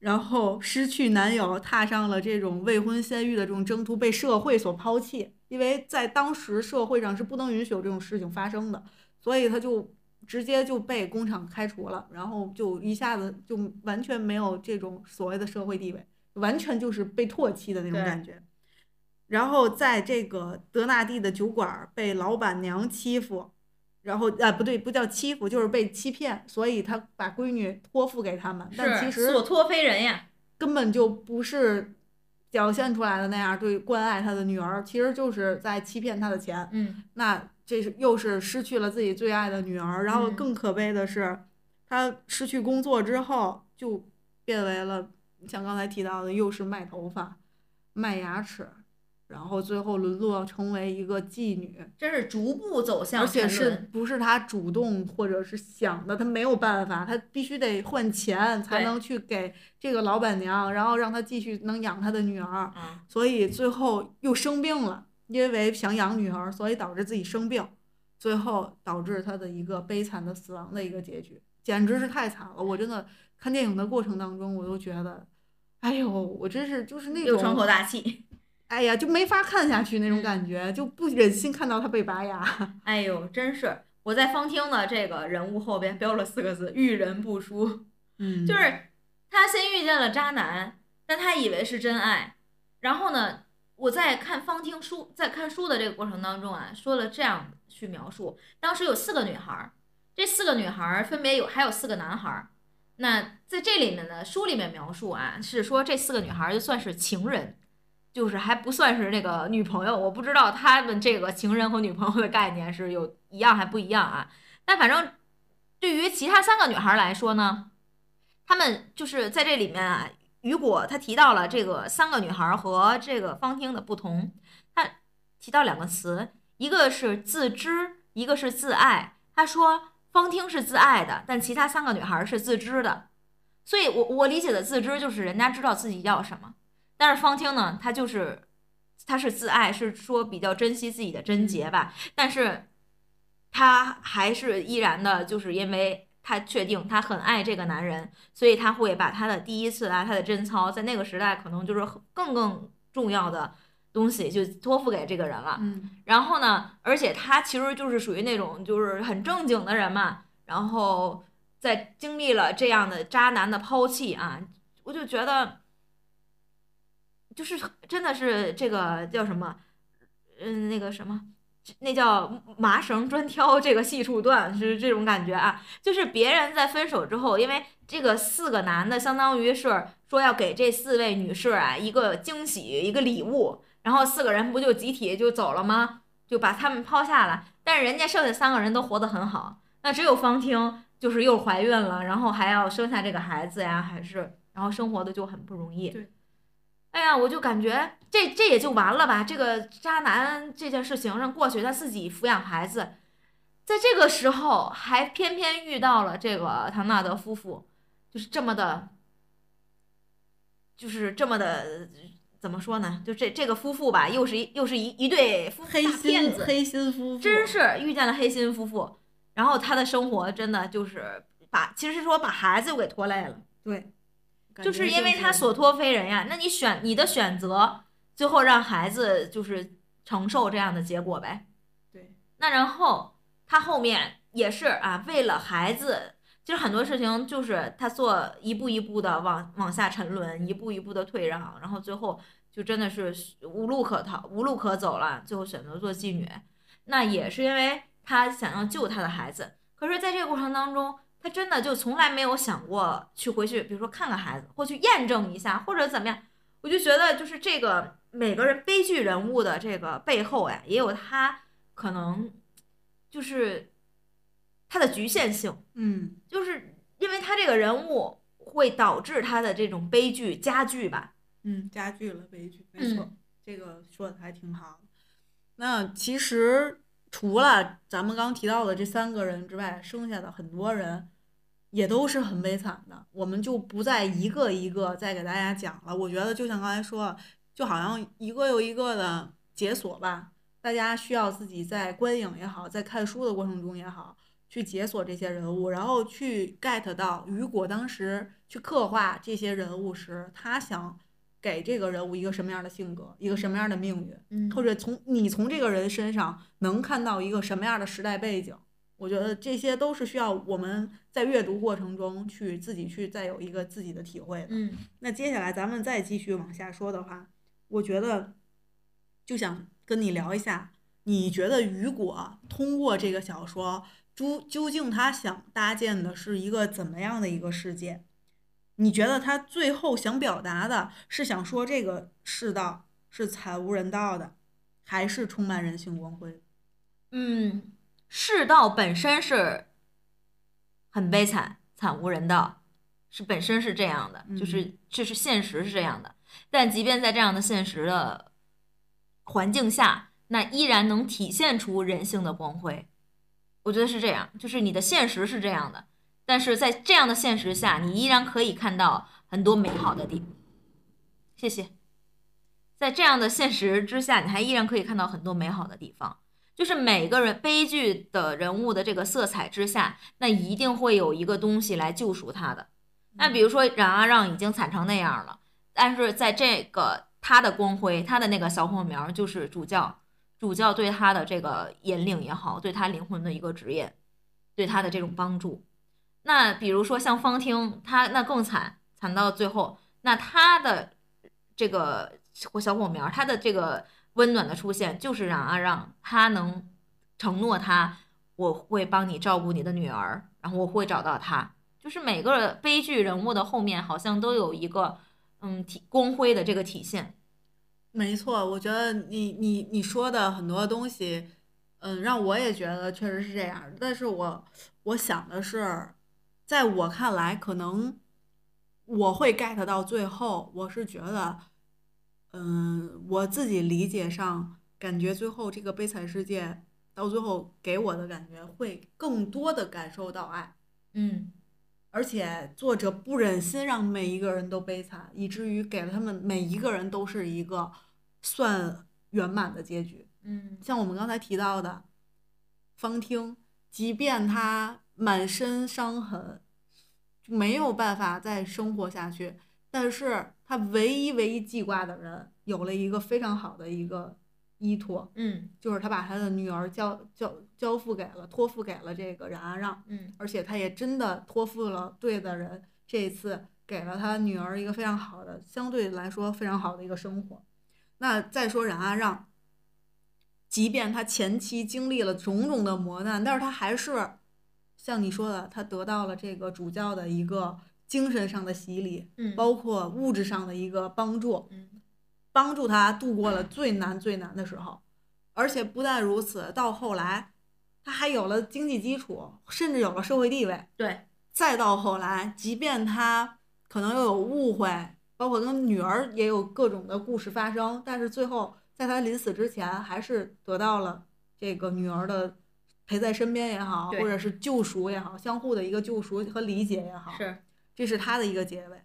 然后失去男友，踏上了这种未婚先孕的这种征途，被社会所抛弃。因为在当时社会上是不能允许有这种事情发生的，所以他就直接就被工厂开除了，然后就一下子就完全没有这种所谓的社会地位。完全就是被唾弃的那种感觉，然后在这个德纳第的酒馆被老板娘欺负，然后啊不对，不叫欺负，就是被欺骗，所以他把闺女托付给他们，但其实所托非人呀，根本就不是表现出来的那样对关爱他的女儿，其实就是在欺骗他的钱。嗯，那这是又是失去了自己最爱的女儿，然后更可悲的是，他失去工作之后就变为了。像刚才提到的，又是卖头发、卖牙齿，然后最后沦落成为一个妓女，这是逐步走向，而且是不是他主动或者是想的？他没有办法，他必须得换钱才能去给这个老板娘，然后让他继续能养他的女儿。所以最后又生病了，因为想养女儿，所以导致自己生病，最后导致他的一个悲惨的死亡的一个结局，简直是太惨了！我真的。看电影的过程当中，我都觉得，哎呦，我真是就是那种喘口大气，哎呀，就没法看下去那种感觉，就不忍心看到他被拔牙。哎呦，真是我在方汀的这个人物后边标了四个字：遇人不淑。嗯，就是他先遇见了渣男，但他以为是真爱。然后呢，我在看方汀书，在看书的这个过程当中啊，说了这样去描述：当时有四个女孩，这四个女孩分别有还有四个男孩。那在这里面呢，书里面描述啊，是说这四个女孩就算是情人，就是还不算是那个女朋友。我不知道他们这个情人和女朋友的概念是有一样还不一样啊。但反正对于其他三个女孩来说呢，她们就是在这里面啊，雨果他提到了这个三个女孩和这个方汀的不同，他提到两个词，一个是自知，一个是自爱。他说。方汀是自爱的，但其他三个女孩是自知的，所以，我我理解的自知就是人家知道自己要什么。但是方汀呢，她就是她是自爱，是说比较珍惜自己的贞洁吧。但是，她还是依然的，就是因为她确定她很爱这个男人，所以她会把她的第一次啊，她的贞操，在那个时代可能就是更更重要的。东西就托付给这个人了，嗯，然后呢，而且他其实就是属于那种就是很正经的人嘛，然后在经历了这样的渣男的抛弃啊，我就觉得，就是真的是这个叫什么，嗯，那个什么，那叫麻绳专挑这个细处断，是这种感觉啊，就是别人在分手之后，因为这个四个男的相当于是说要给这四位女士啊一个惊喜，一个礼物。然后四个人不就集体就走了吗？就把他们抛下了。但是人家剩下三个人都活得很好，那只有方汀就是又怀孕了，然后还要生下这个孩子呀，还是然后生活的就很不容易。对，哎呀，我就感觉这这也就完了吧。这个渣男这件事情让过去，他自己抚养孩子，在这个时候还偏偏遇到了这个唐纳德夫妇，就是这么的，就是这么的。怎么说呢？就这这个夫妇吧，又是一又是一一对黑心黑心夫妇，真是遇见了黑心夫妇。然后他的生活真的就是把，其实说把孩子又给拖累了。对，就是因为他所托非人呀。那你选你的选择，最后让孩子就是承受这样的结果呗。对，那然后他后面也是啊，为了孩子，其实很多事情就是他做一步一步的往往下沉沦，一步一步的退让，然后最后就真的是无路可逃，无路可走了，最后选择做妓女。那也是因为他想要救他的孩子，可是在这个过程当中，他真的就从来没有想过去回去，比如说看看孩子，或去验证一下，或者怎么样。我就觉得就是这个。每个人悲剧人物的这个背后呀，也有他可能就是他的局限性，嗯，就是因为他这个人物会导致他的这种悲剧加剧吧，嗯，加剧了悲剧，没错，这个说的还挺好。那其实除了咱们刚提到的这三个人之外，剩下的很多人也都是很悲惨的，我们就不再一个一个再给大家讲了。我觉得就像刚才说。就好像一个又一个的解锁吧，大家需要自己在观影也好，在看书的过程中也好，去解锁这些人物，然后去 get 到雨果当时去刻画这些人物时，他想给这个人物一个什么样的性格，一个什么样的命运，嗯，或者从你从这个人身上能看到一个什么样的时代背景。我觉得这些都是需要我们在阅读过程中去自己去再有一个自己的体会的。嗯，那接下来咱们再继续往下说的话。我觉得就想跟你聊一下，你觉得雨果通过这个小说，究究竟他想搭建的是一个怎么样的一个世界？你觉得他最后想表达的是想说这个世道是惨无人道的，还是充满人性光辉？嗯，世道本身是很悲惨、惨无人道，是本身是这样的，就是这是现实是这样的。但即便在这样的现实的环境下，那依然能体现出人性的光辉。我觉得是这样，就是你的现实是这样的，但是在这样的现实下，你依然可以看到很多美好的地方。谢谢。在这样的现实之下，你还依然可以看到很多美好的地方。就是每个人悲剧的人物的这个色彩之下，那一定会有一个东西来救赎他的。那比如说冉阿让已经惨成那样了。但是在这个他的光辉，他的那个小火苗，就是主教，主教对他的这个引领也好，对他灵魂的一个指引，对他的这种帮助。那比如说像方汀，他那更惨，惨到最后，那他的这个小火苗，他的这个温暖的出现，就是让阿让他能承诺他，我会帮你照顾你的女儿，然后我会找到他。就是每个悲剧人物的后面，好像都有一个。嗯，体光辉的这个体现，没错，我觉得你你你说的很多东西，嗯，让我也觉得确实是这样。但是我我想的是，在我看来，可能我会 get 到最后，我是觉得，嗯，我自己理解上感觉最后这个悲惨世界到最后给我的感觉会更多的感受到爱，嗯。而且作者不忍心让每一个人都悲惨，以至于给了他们每一个人都是一个算圆满的结局。嗯，像我们刚才提到的方听，即便他满身伤痕，没有办法再生活下去，但是他唯一唯一记挂的人有了一个非常好的一个。依托，嗯，就是他把他的女儿交交交付给了，托付给了这个冉阿让，嗯，而且他也真的托付了对的人，这一次给了他女儿一个非常好的，相对来说非常好的一个生活。那再说冉阿让，即便他前期经历了种种的磨难，但是他还是像你说的，他得到了这个主教的一个精神上的洗礼，嗯，包括物质上的一个帮助，嗯。帮助他度过了最难最难的时候，而且不但如此，到后来他还有了经济基础，甚至有了社会地位。对，再到后来，即便他可能又有误会，包括跟女儿也有各种的故事发生，但是最后在他临死之前，还是得到了这个女儿的陪在身边也好，或者是救赎也好，相互的一个救赎和理解也好，是，这是他的一个结尾，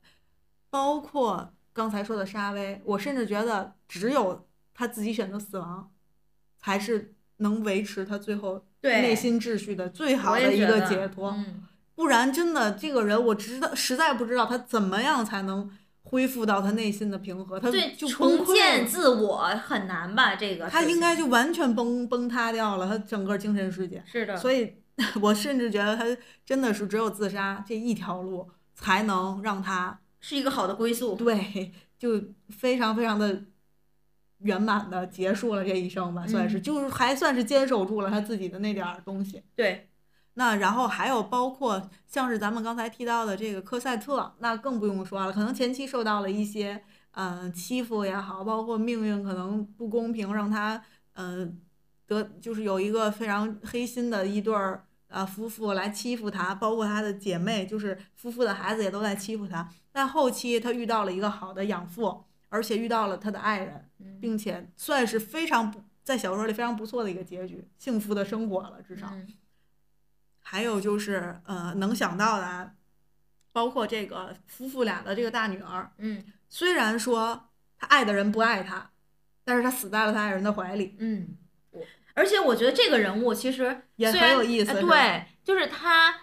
包括。刚才说的沙威，我甚至觉得只有他自己选择死亡，才是能维持他最后内心秩序的最好的一个解脱。不然真的这个人，我知道实在不知道他怎么样才能恢复到他内心的平和，他就重建自我很难吧？这个他应该就完全崩崩塌掉了，他整个精神世界。是的，所以 我甚至觉得他真的是只有自杀这一条路，才能让他是一个好的归宿。对，就非常非常的圆满的结束了这一生吧，算是，就是还算是坚守住了他自己的那点儿东西。对。那然后还有包括像是咱们刚才提到的这个科赛特，那更不用说了，可能前期受到了一些嗯欺负也好，包括命运可能不公平，让他嗯得就是有一个非常黑心的一对儿啊夫妇来欺负他，包括他的姐妹，就是夫妇的孩子也都在欺负他。但后期他遇到了一个好的养父，而且遇到了他的爱人，并且算是非常在小说里非常不错的一个结局，幸福的生活了，至少。还有就是，呃，能想到的，包括这个夫妇俩的这个大女儿，嗯，虽然说他爱的人不爱他，但是他死在了他爱人的怀里，嗯，而且我觉得这个人物其实也很有意思，对，就是他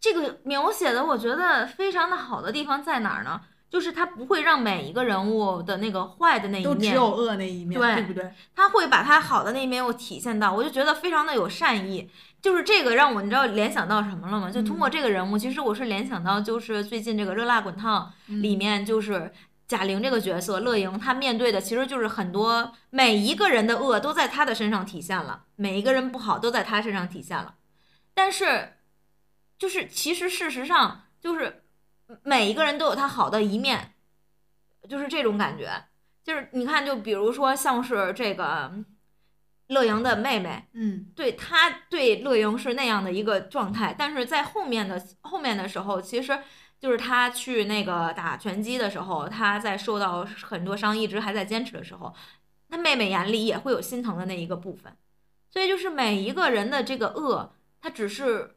这个描写的，我觉得非常的好的地方在哪儿呢？就是他不会让每一个人物的那个坏的那一面，都只有恶那一面，对不对？他会把他好的那一面又体现到，我就觉得非常的有善意。就是这个让我你知道联想到什么了吗？就通过这个人物，其实我是联想到就是最近这个《热辣滚烫》里面就是贾玲这个角色乐莹，她面对的其实就是很多每一个人的恶都在她的身上体现了，每一个人不好都在她身上体现了。但是，就是其实事实上就是每一个人都有他好的一面，就是这种感觉。就是你看，就比如说像是这个。乐莹的妹妹，嗯，对她对乐莹是那样的一个状态，但是在后面的后面的时候，其实就是她去那个打拳击的时候，她在受到很多伤，一直还在坚持的时候，她妹妹眼里也会有心疼的那一个部分，所以就是每一个人的这个恶，他只是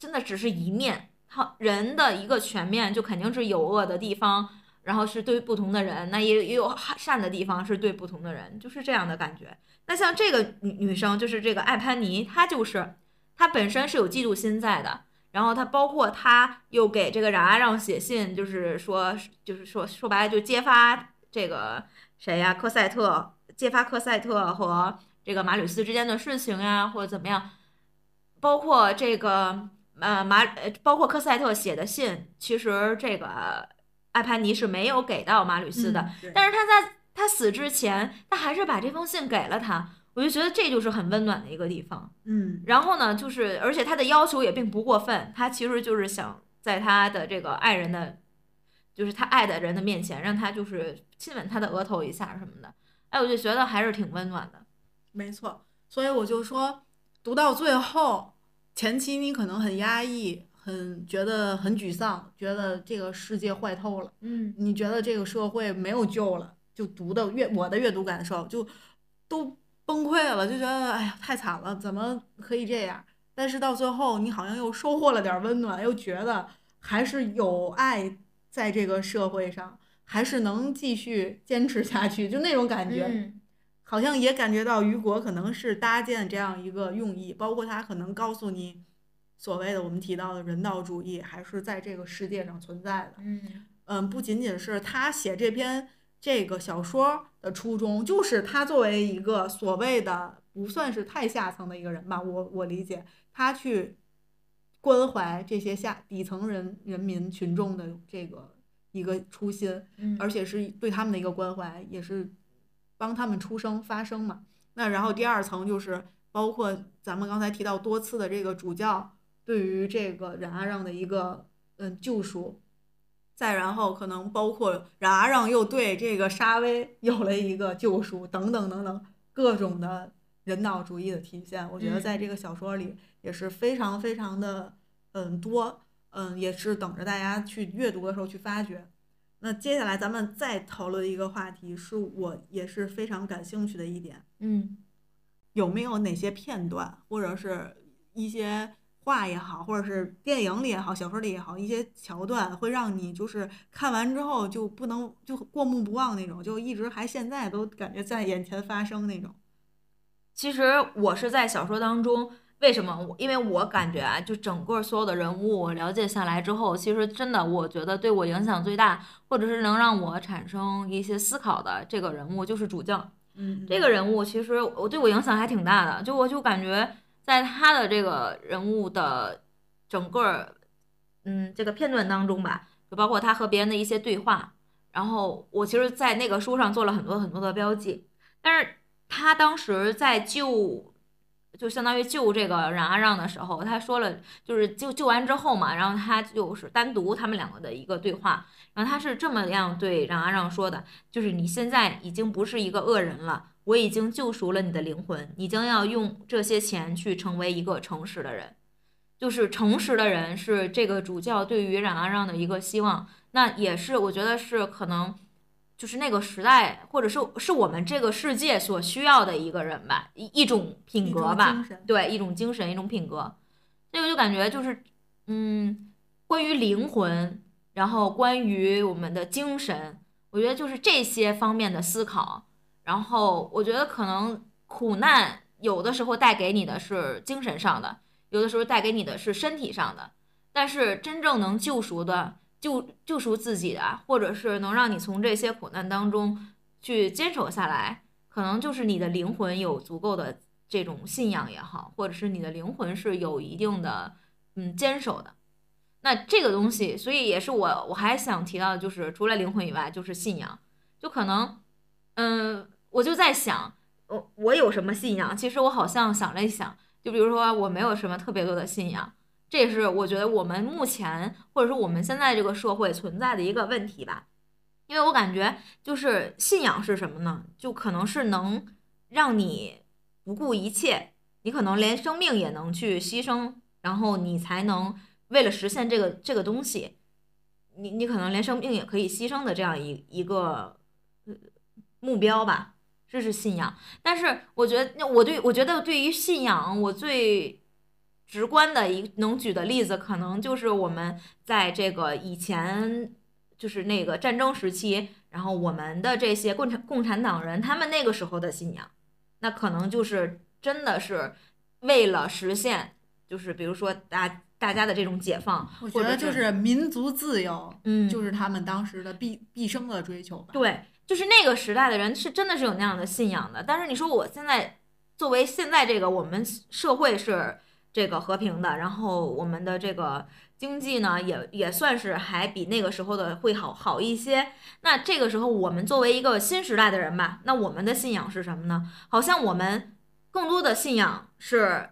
真的只是一面，好人的一个全面就肯定是有恶的地方，然后是对不同的人，那也也有善的地方是对不同的人，就是这样的感觉。那像这个女女生，就是这个艾潘尼，她就是她本身是有嫉妒心在的，然后她包括她又给这个冉阿让写信，就是说，就是说说白了就揭发这个谁呀，科赛特，揭发科赛特和这个马吕斯之间的事情呀，或者怎么样，包括这个呃马呃，包括科赛特写的信，其实这个艾潘尼是没有给到马吕斯的，但是他在。他死之前，他还是把这封信给了他，我就觉得这就是很温暖的一个地方。嗯，然后呢，就是而且他的要求也并不过分，他其实就是想在他的这个爱人的，就是他爱的人的面前，让他就是亲吻他的额头一下什么的。哎，我就觉得还是挺温暖的。没错，所以我就说，读到最后，前期你可能很压抑，很觉得很沮丧，觉得这个世界坏透了。嗯，你觉得这个社会没有救了。就读的阅我的阅读感受就都崩溃了，就觉得哎呀太惨了，怎么可以这样？但是到最后你好像又收获了点温暖，又觉得还是有爱在这个社会上，还是能继续坚持下去，就那种感觉，好像也感觉到雨果可能是搭建这样一个用意，包括他可能告诉你所谓的我们提到的人道主义还是在这个世界上存在的。嗯嗯，不仅仅是他写这篇。这个小说的初衷就是他作为一个所谓的不算是太下层的一个人吧，我我理解他去关怀这些下底层人人民群众的这个一个初心，而且是对他们的一个关怀，也是帮他们出声发声嘛。那然后第二层就是包括咱们刚才提到多次的这个主教对于这个冉阿让的一个嗯救赎。再然后，可能包括冉阿让又对这个沙威有了一个救赎，等等等等，各种的人道主义的体现，我觉得在这个小说里也是非常非常的嗯多，嗯，也是等着大家去阅读的时候去发掘。那接下来咱们再讨论一个话题，是我也是非常感兴趣的一点，嗯，有没有哪些片段或者是一些。话也好，或者是电影里也好，小说里也好，一些桥段会让你就是看完之后就不能就过目不忘那种，就一直还现在都感觉在眼前发生那种。其实我是在小说当中为什么？我因为我感觉啊，就整个所有的人物我了解下来之后，其实真的，我觉得对我影响最大，或者是能让我产生一些思考的这个人物，就是主教。嗯，这个人物其实我对我影响还挺大的，就我就感觉在他的这个人物的整个，嗯，这个片段当中吧，就包括他和别人的一些对话，然后我其实，在那个书上做了很多很多的标记，但是他当时在救。就相当于救这个冉阿让的时候，他说了，就是救救完之后嘛，然后他就是单独他们两个的一个对话，然后他是这么样对冉阿让说的，就是你现在已经不是一个恶人了，我已经救赎了你的灵魂，你将要用这些钱去成为一个诚实的人，就是诚实的人是这个主教对于冉阿让的一个希望，那也是我觉得是可能。就是那个时代，或者是是我们这个世界所需要的一个人吧，一一种品格吧，对，一种精神，一种品格。所以我就感觉就是，嗯，关于灵魂，然后关于我们的精神，我觉得就是这些方面的思考。然后我觉得可能苦难有的时候带给你的是精神上的，有的时候带给你的是身体上的，但是真正能救赎的。救救赎自己啊，或者是能让你从这些苦难当中去坚守下来，可能就是你的灵魂有足够的这种信仰也好，或者是你的灵魂是有一定的嗯坚守的。那这个东西，所以也是我我还想提到的，就是除了灵魂以外，就是信仰。就可能嗯，我就在想，我我有什么信仰？其实我好像想了一想，就比如说我没有什么特别多的信仰。这也是我觉得我们目前或者说我们现在这个社会存在的一个问题吧，因为我感觉就是信仰是什么呢？就可能是能让你不顾一切，你可能连生命也能去牺牲，然后你才能为了实现这个这个东西，你你可能连生命也可以牺牲的这样一一个目标吧，这是信仰。但是我觉得，我对我觉得对于信仰，我最。直观的一能举的例子，可能就是我们在这个以前，就是那个战争时期，然后我们的这些共产共产党人，他们那个时候的信仰，那可能就是真的是为了实现，就是比如说大大家的这种解放，我觉得就是民族自由，嗯，就是他们当时的毕毕生的追求吧。对，就是那个时代的人是真的是有那样的信仰的。但是你说我现在作为现在这个我们社会是。这个和平的，然后我们的这个经济呢，也也算是还比那个时候的会好好一些。那这个时候，我们作为一个新时代的人吧，那我们的信仰是什么呢？好像我们更多的信仰是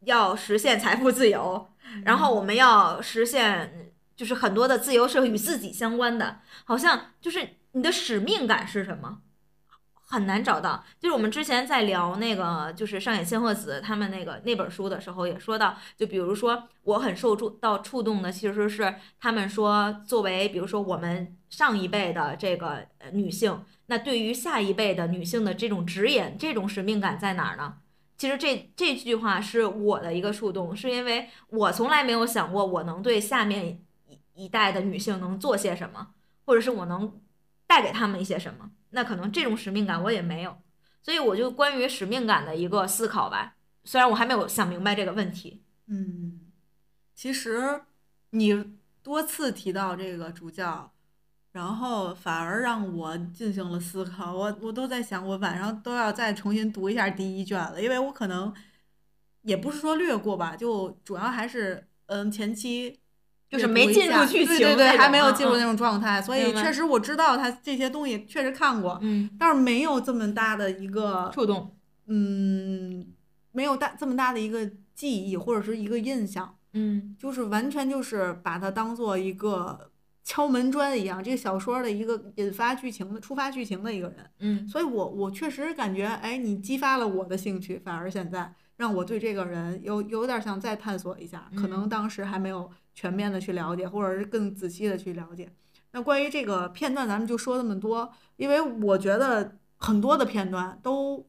要实现财富自由，然后我们要实现，就是很多的自由是与自己相关的。好像就是你的使命感是什么？很难找到，就是我们之前在聊那个，就是上野千鹤子他们那个那本书的时候，也说到，就比如说我很受触到触动的，其实是他们说，作为比如说我们上一辈的这个女性，那对于下一辈的女性的这种指引，这种使命感在哪儿呢？其实这这句话是我的一个触动，是因为我从来没有想过我能对下面一一代的女性能做些什么，或者是我能带给他们一些什么。那可能这种使命感我也没有，所以我就关于使命感的一个思考吧。虽然我还没有想明白这个问题。嗯，其实你多次提到这个主教，然后反而让我进行了思考。我我都在想，我晚上都要再重新读一下第一卷了，因为我可能也不是说略过吧，就主要还是嗯前期。就是没进入剧情，对对对，还没有进入那种状态，所以确实我知道他这些东西确实看过，嗯，但是没有这么大的一个触动，嗯，没有大这么大的一个记忆或者是一个印象，嗯，就是完全就是把它当做一个敲门砖一样，这个小说的一个引发剧情的触发剧情的一个人，嗯，所以我我确实感觉，哎，你激发了我的兴趣，反而现在让我对这个人有有点想再探索一下，可能当时还没有。全面的去了解，或者是更仔细的去了解。那关于这个片段，咱们就说这么多，因为我觉得很多的片段都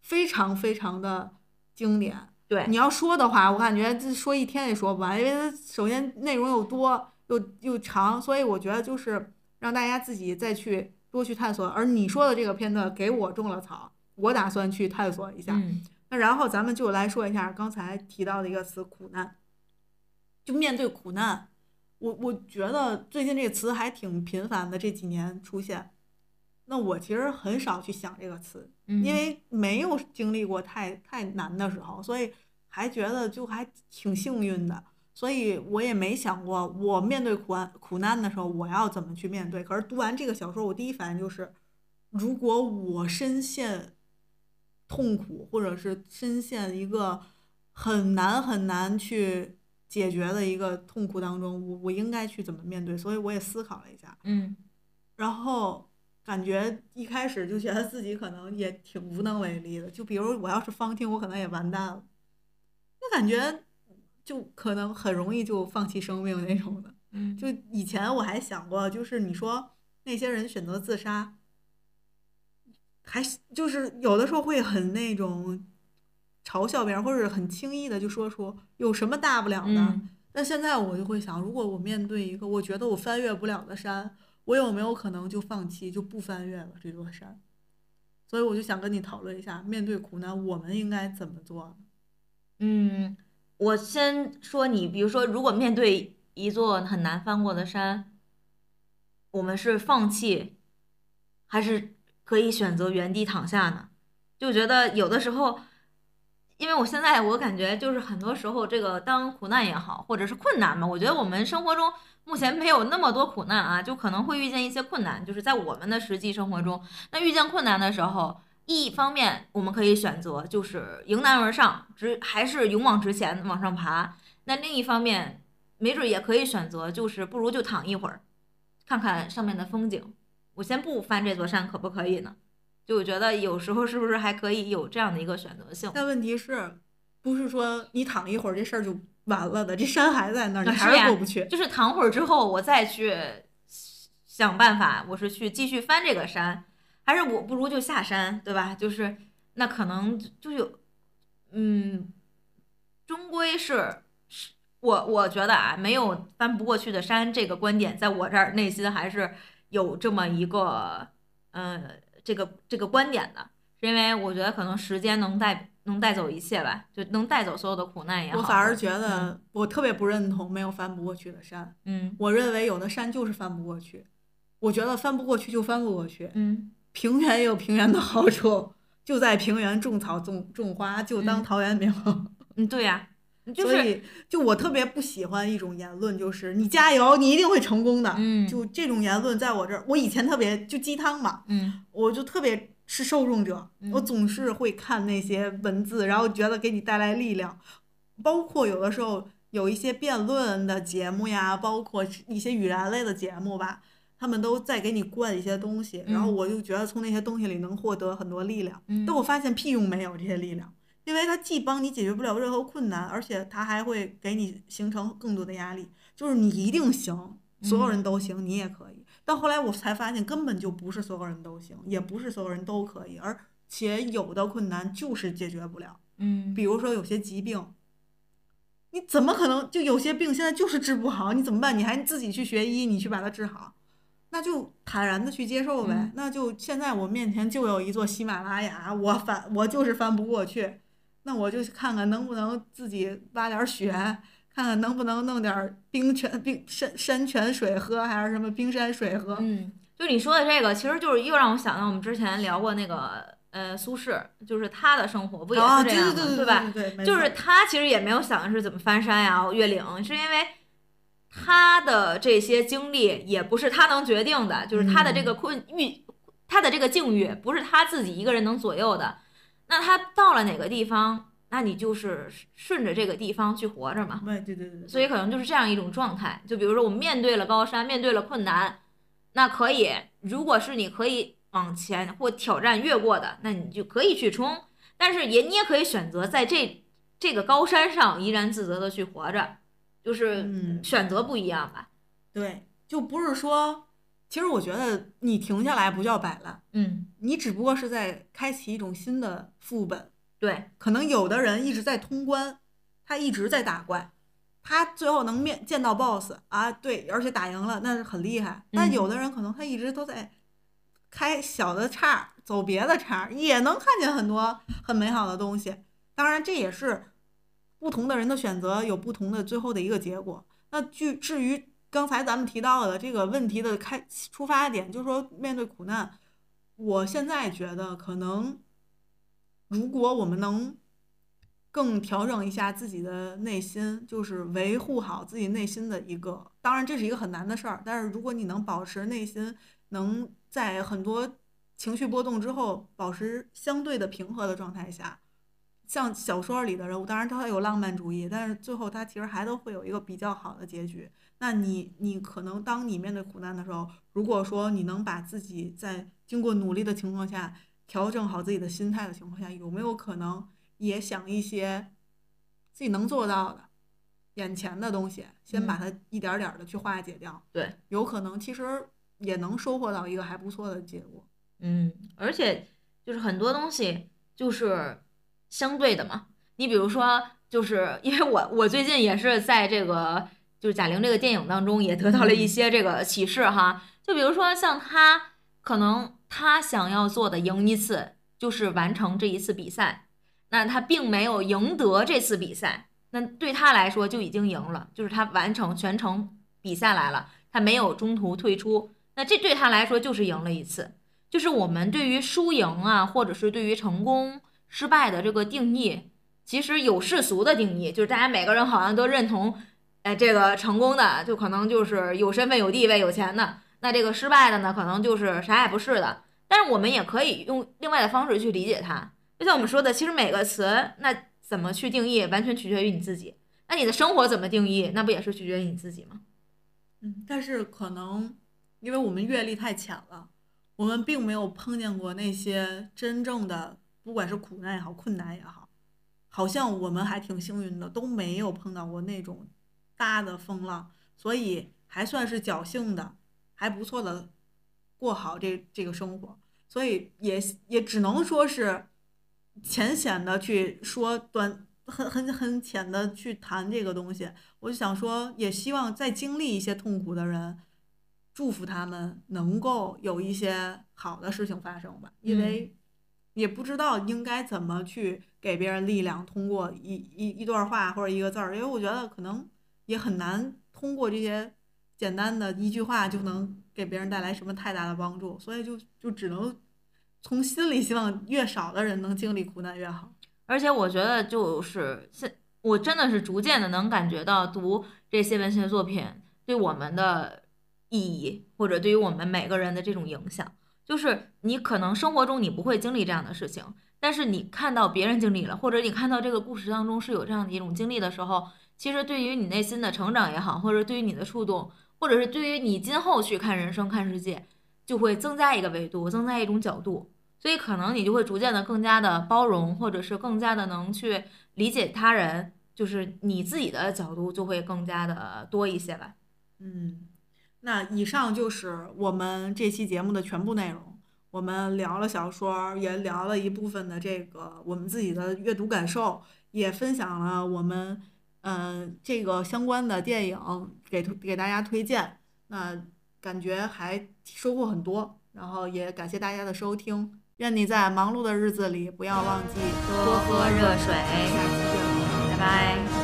非常非常的经典。对，你要说的话，我感觉这说一天也说不完，因为它首先内容又多又又长，所以我觉得就是让大家自己再去多去探索。而你说的这个片段给我种了草，我打算去探索一下。那然后咱们就来说一下刚才提到的一个词“苦难”。就面对苦难，我我觉得最近这个词还挺频繁的，这几年出现。那我其实很少去想这个词，因为没有经历过太太难的时候，所以还觉得就还挺幸运的。所以我也没想过，我面对苦难苦难的时候，我要怎么去面对。可是读完这个小说，我第一反应就是，如果我深陷痛苦，或者是深陷一个很难很难去解决的一个痛苦当中，我我应该去怎么面对？所以我也思考了一下，嗯，然后感觉一开始就觉得自己可能也挺无能为力的。就比如我要是方听，我可能也完蛋了。就感觉。就可能很容易就放弃生命那种的，就以前我还想过，就是你说那些人选择自杀，还就是有的时候会很那种嘲笑别人，或者很轻易的就说出有什么大不了的。那现在我就会想，如果我面对一个我觉得我翻越不了的山，我有没有可能就放弃，就不翻越了这座山？所以我就想跟你讨论一下，面对苦难，我们应该怎么做？嗯。我先说你，比如说，如果面对一座很难翻过的山，我们是放弃，还是可以选择原地躺下呢？就觉得有的时候，因为我现在我感觉就是很多时候，这个当苦难也好，或者是困难嘛，我觉得我们生活中目前没有那么多苦难啊，就可能会遇见一些困难，就是在我们的实际生活中，那遇见困难的时候。一方面，我们可以选择就是迎难而上，直还是勇往直前往上爬。那另一方面，没准也可以选择，就是不如就躺一会儿，看看上面的风景。我先不翻这座山，可不可以呢？就我觉得有时候是不是还可以有这样的一个选择性？但问题是，不是说你躺一会儿这事儿就完了的？这山还在那儿，你还是过不去。就是躺会儿之后，我再去想办法，我是去继续翻这个山。还是我不如就下山，对吧？就是那可能就有，嗯，终归是是，我我觉得啊，没有翻不过去的山这个观点，在我这儿内心还是有这么一个，嗯，这个这个观点的，是因为我觉得可能时间能带能带走一切吧，就能带走所有的苦难也好。我反而觉得我特别不认同没有翻不过去的山，嗯，我认为有的山就是翻不过去，我觉得翻不过去就翻不过去，嗯。平原也有平原的好处，就在平原种草种种花，就当陶渊明。嗯，对呀，所以就我特别不喜欢一种言论，就是你加油，你一定会成功的。嗯，就这种言论在我这儿，我以前特别就鸡汤嘛。嗯，我就特别是受众者，我总是会看那些文字，然后觉得给你带来力量。包括有的时候有一些辩论的节目呀，包括一些语言类的节目吧。他们都在给你灌一些东西，然后我就觉得从那些东西里能获得很多力量。但我发现屁用没有这些力量，因为它既帮你解决不了任何困难，而且它还会给你形成更多的压力。就是你一定行，所有人都行，你也可以。到后来我才发现，根本就不是所有人都行，也不是所有人都可以，而且有的困难就是解决不了。嗯，比如说有些疾病，你怎么可能就有些病现在就是治不好？你怎么办？你还自己去学医，你去把它治好？那就坦然的去接受呗。那就现在我面前就有一座喜马拉雅，我翻我就是翻不过去。那我就看看能不能自己挖点雪，看看能不能弄点冰泉、冰山山泉水喝，还是什么冰山水喝。嗯，就你说的这个，其实就是又让我想到我们之前聊过那个呃苏轼，就是他的生活不也是这样吗？对吧？对，就是他其实也没有想的是怎么翻山呀、越岭，是因为。他的这些经历也不是他能决定的，就是他的这个困遇，他的这个境遇不是他自己一个人能左右的。那他到了哪个地方，那你就是顺着这个地方去活着嘛。对对对对。所以可能就是这样一种状态。就比如说，我们面对了高山，面对了困难，那可以，如果是你可以往前或挑战越过的，那你就可以去冲。但是也你也可以选择在这这个高山上怡然自得的去活着。就是选择不一样吧，对，就不是说，其实我觉得你停下来不叫摆烂，嗯，你只不过是在开启一种新的副本，对，可能有的人一直在通关，他一直在打怪，他最后能面见到 BOSS 啊，对，而且打赢了，那是很厉害，但有的人可能他一直都在开小的岔，走别的岔，也能看见很多很美好的东西。当然，这也是不同的人的选择有不同的最后的一个结果。那据至于刚才咱们提到的这个问题的开出发点，就是说面对苦难，我现在觉得可能，如果我们能更调整一下自己的内心，就是维护好自己内心的一个，当然这是一个很难的事儿。但是如果你能保持内心能在很多情绪波动之后保持相对的平和的状态下。像小说里的人物，当然他有浪漫主义，但是最后他其实还都会有一个比较好的结局。那你，你可能当你面对苦难的时候，如果说你能把自己在经过努力的情况下调整好自己的心态的情况下，有没有可能也想一些自己能做到的眼前的东西，先把它一点点的去化解掉？对，有可能其实也能收获到一个还不错的结果。嗯，而且就是很多东西就是。相对的嘛，你比如说，就是因为我我最近也是在这个就是贾玲这个电影当中也得到了一些这个启示哈，就比如说像她可能她想要做的赢一次就是完成这一次比赛，那她并没有赢得这次比赛，那对她来说就已经赢了，就是她完成全程比赛来了，她没有中途退出，那这对她来说就是赢了一次，就是我们对于输赢啊，或者是对于成功。失败的这个定义，其实有世俗的定义，就是大家每个人好像都认同，哎，这个成功的就可能就是有身份、有地位、有钱的，那这个失败的呢，可能就是啥也不是的。但是我们也可以用另外的方式去理解它，就像我们说的，其实每个词，那怎么去定义，完全取决于你自己。那你的生活怎么定义，那不也是取决于你自己吗？嗯，但是可能因为我们阅历太浅了，我们并没有碰见过那些真正的。不管是苦难也好，困难也好，好像我们还挺幸运的，都没有碰到过那种大的风浪，所以还算是侥幸的，还不错的过好这这个生活，所以也也只能说是浅显的去说短很很很浅的去谈这个东西。我就想说，也希望在经历一些痛苦的人，祝福他们能够有一些好的事情发生吧，因为。也不知道应该怎么去给别人力量，通过一一一段话或者一个字儿，因为我觉得可能也很难通过这些简单的一句话就能给别人带来什么太大的帮助，所以就就只能从心里希望越少的人能经历苦难越好。而且我觉得就是现我真的是逐渐的能感觉到读这些文学作品对我们的意义，或者对于我们每个人的这种影响。就是你可能生活中你不会经历这样的事情，但是你看到别人经历了，或者你看到这个故事当中是有这样的一种经历的时候，其实对于你内心的成长也好，或者对于你的触动，或者是对于你今后去看人生、看世界，就会增加一个维度，增加一种角度，所以可能你就会逐渐的更加的包容，或者是更加的能去理解他人，就是你自己的角度就会更加的多一些吧，嗯。那以上就是我们这期节目的全部内容。我们聊了小说，也聊了一部分的这个我们自己的阅读感受，也分享了我们嗯这个相关的电影给给大家推荐。那感觉还收获很多，然后也感谢大家的收听。愿你在忙碌的日子里不要忘记多喝热水。下期见，拜拜。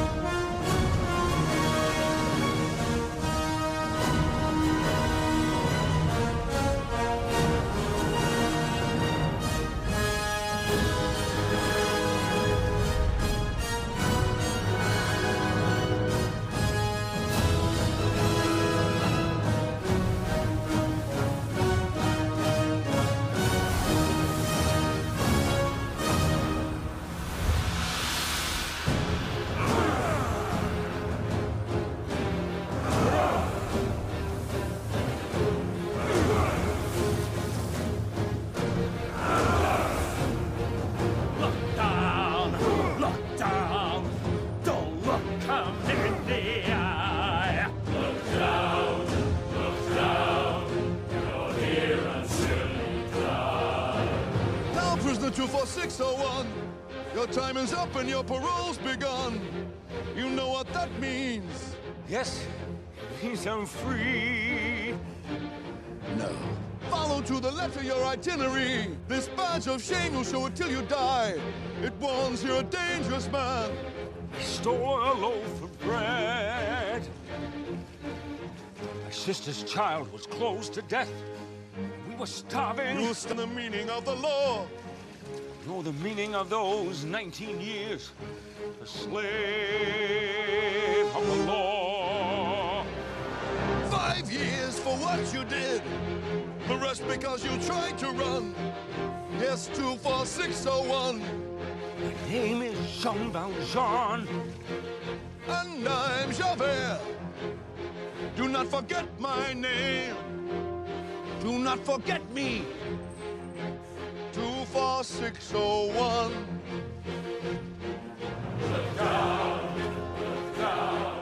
Yes, it means I'm free. No, Follow to the letter your itinerary. This badge of shame you'll show it till you die. It warns you're a dangerous man. I stole a loaf of bread. My sister's child was close to death. We were starving. You understand the meaning of the law. Know the meaning of those 19 years. A slave of the law for what you did. The rest because you tried to run. Yes, 24601. My name is Jean Valjean. And I'm Javert. Do not forget my name. Do not forget me. 24601. Down, down.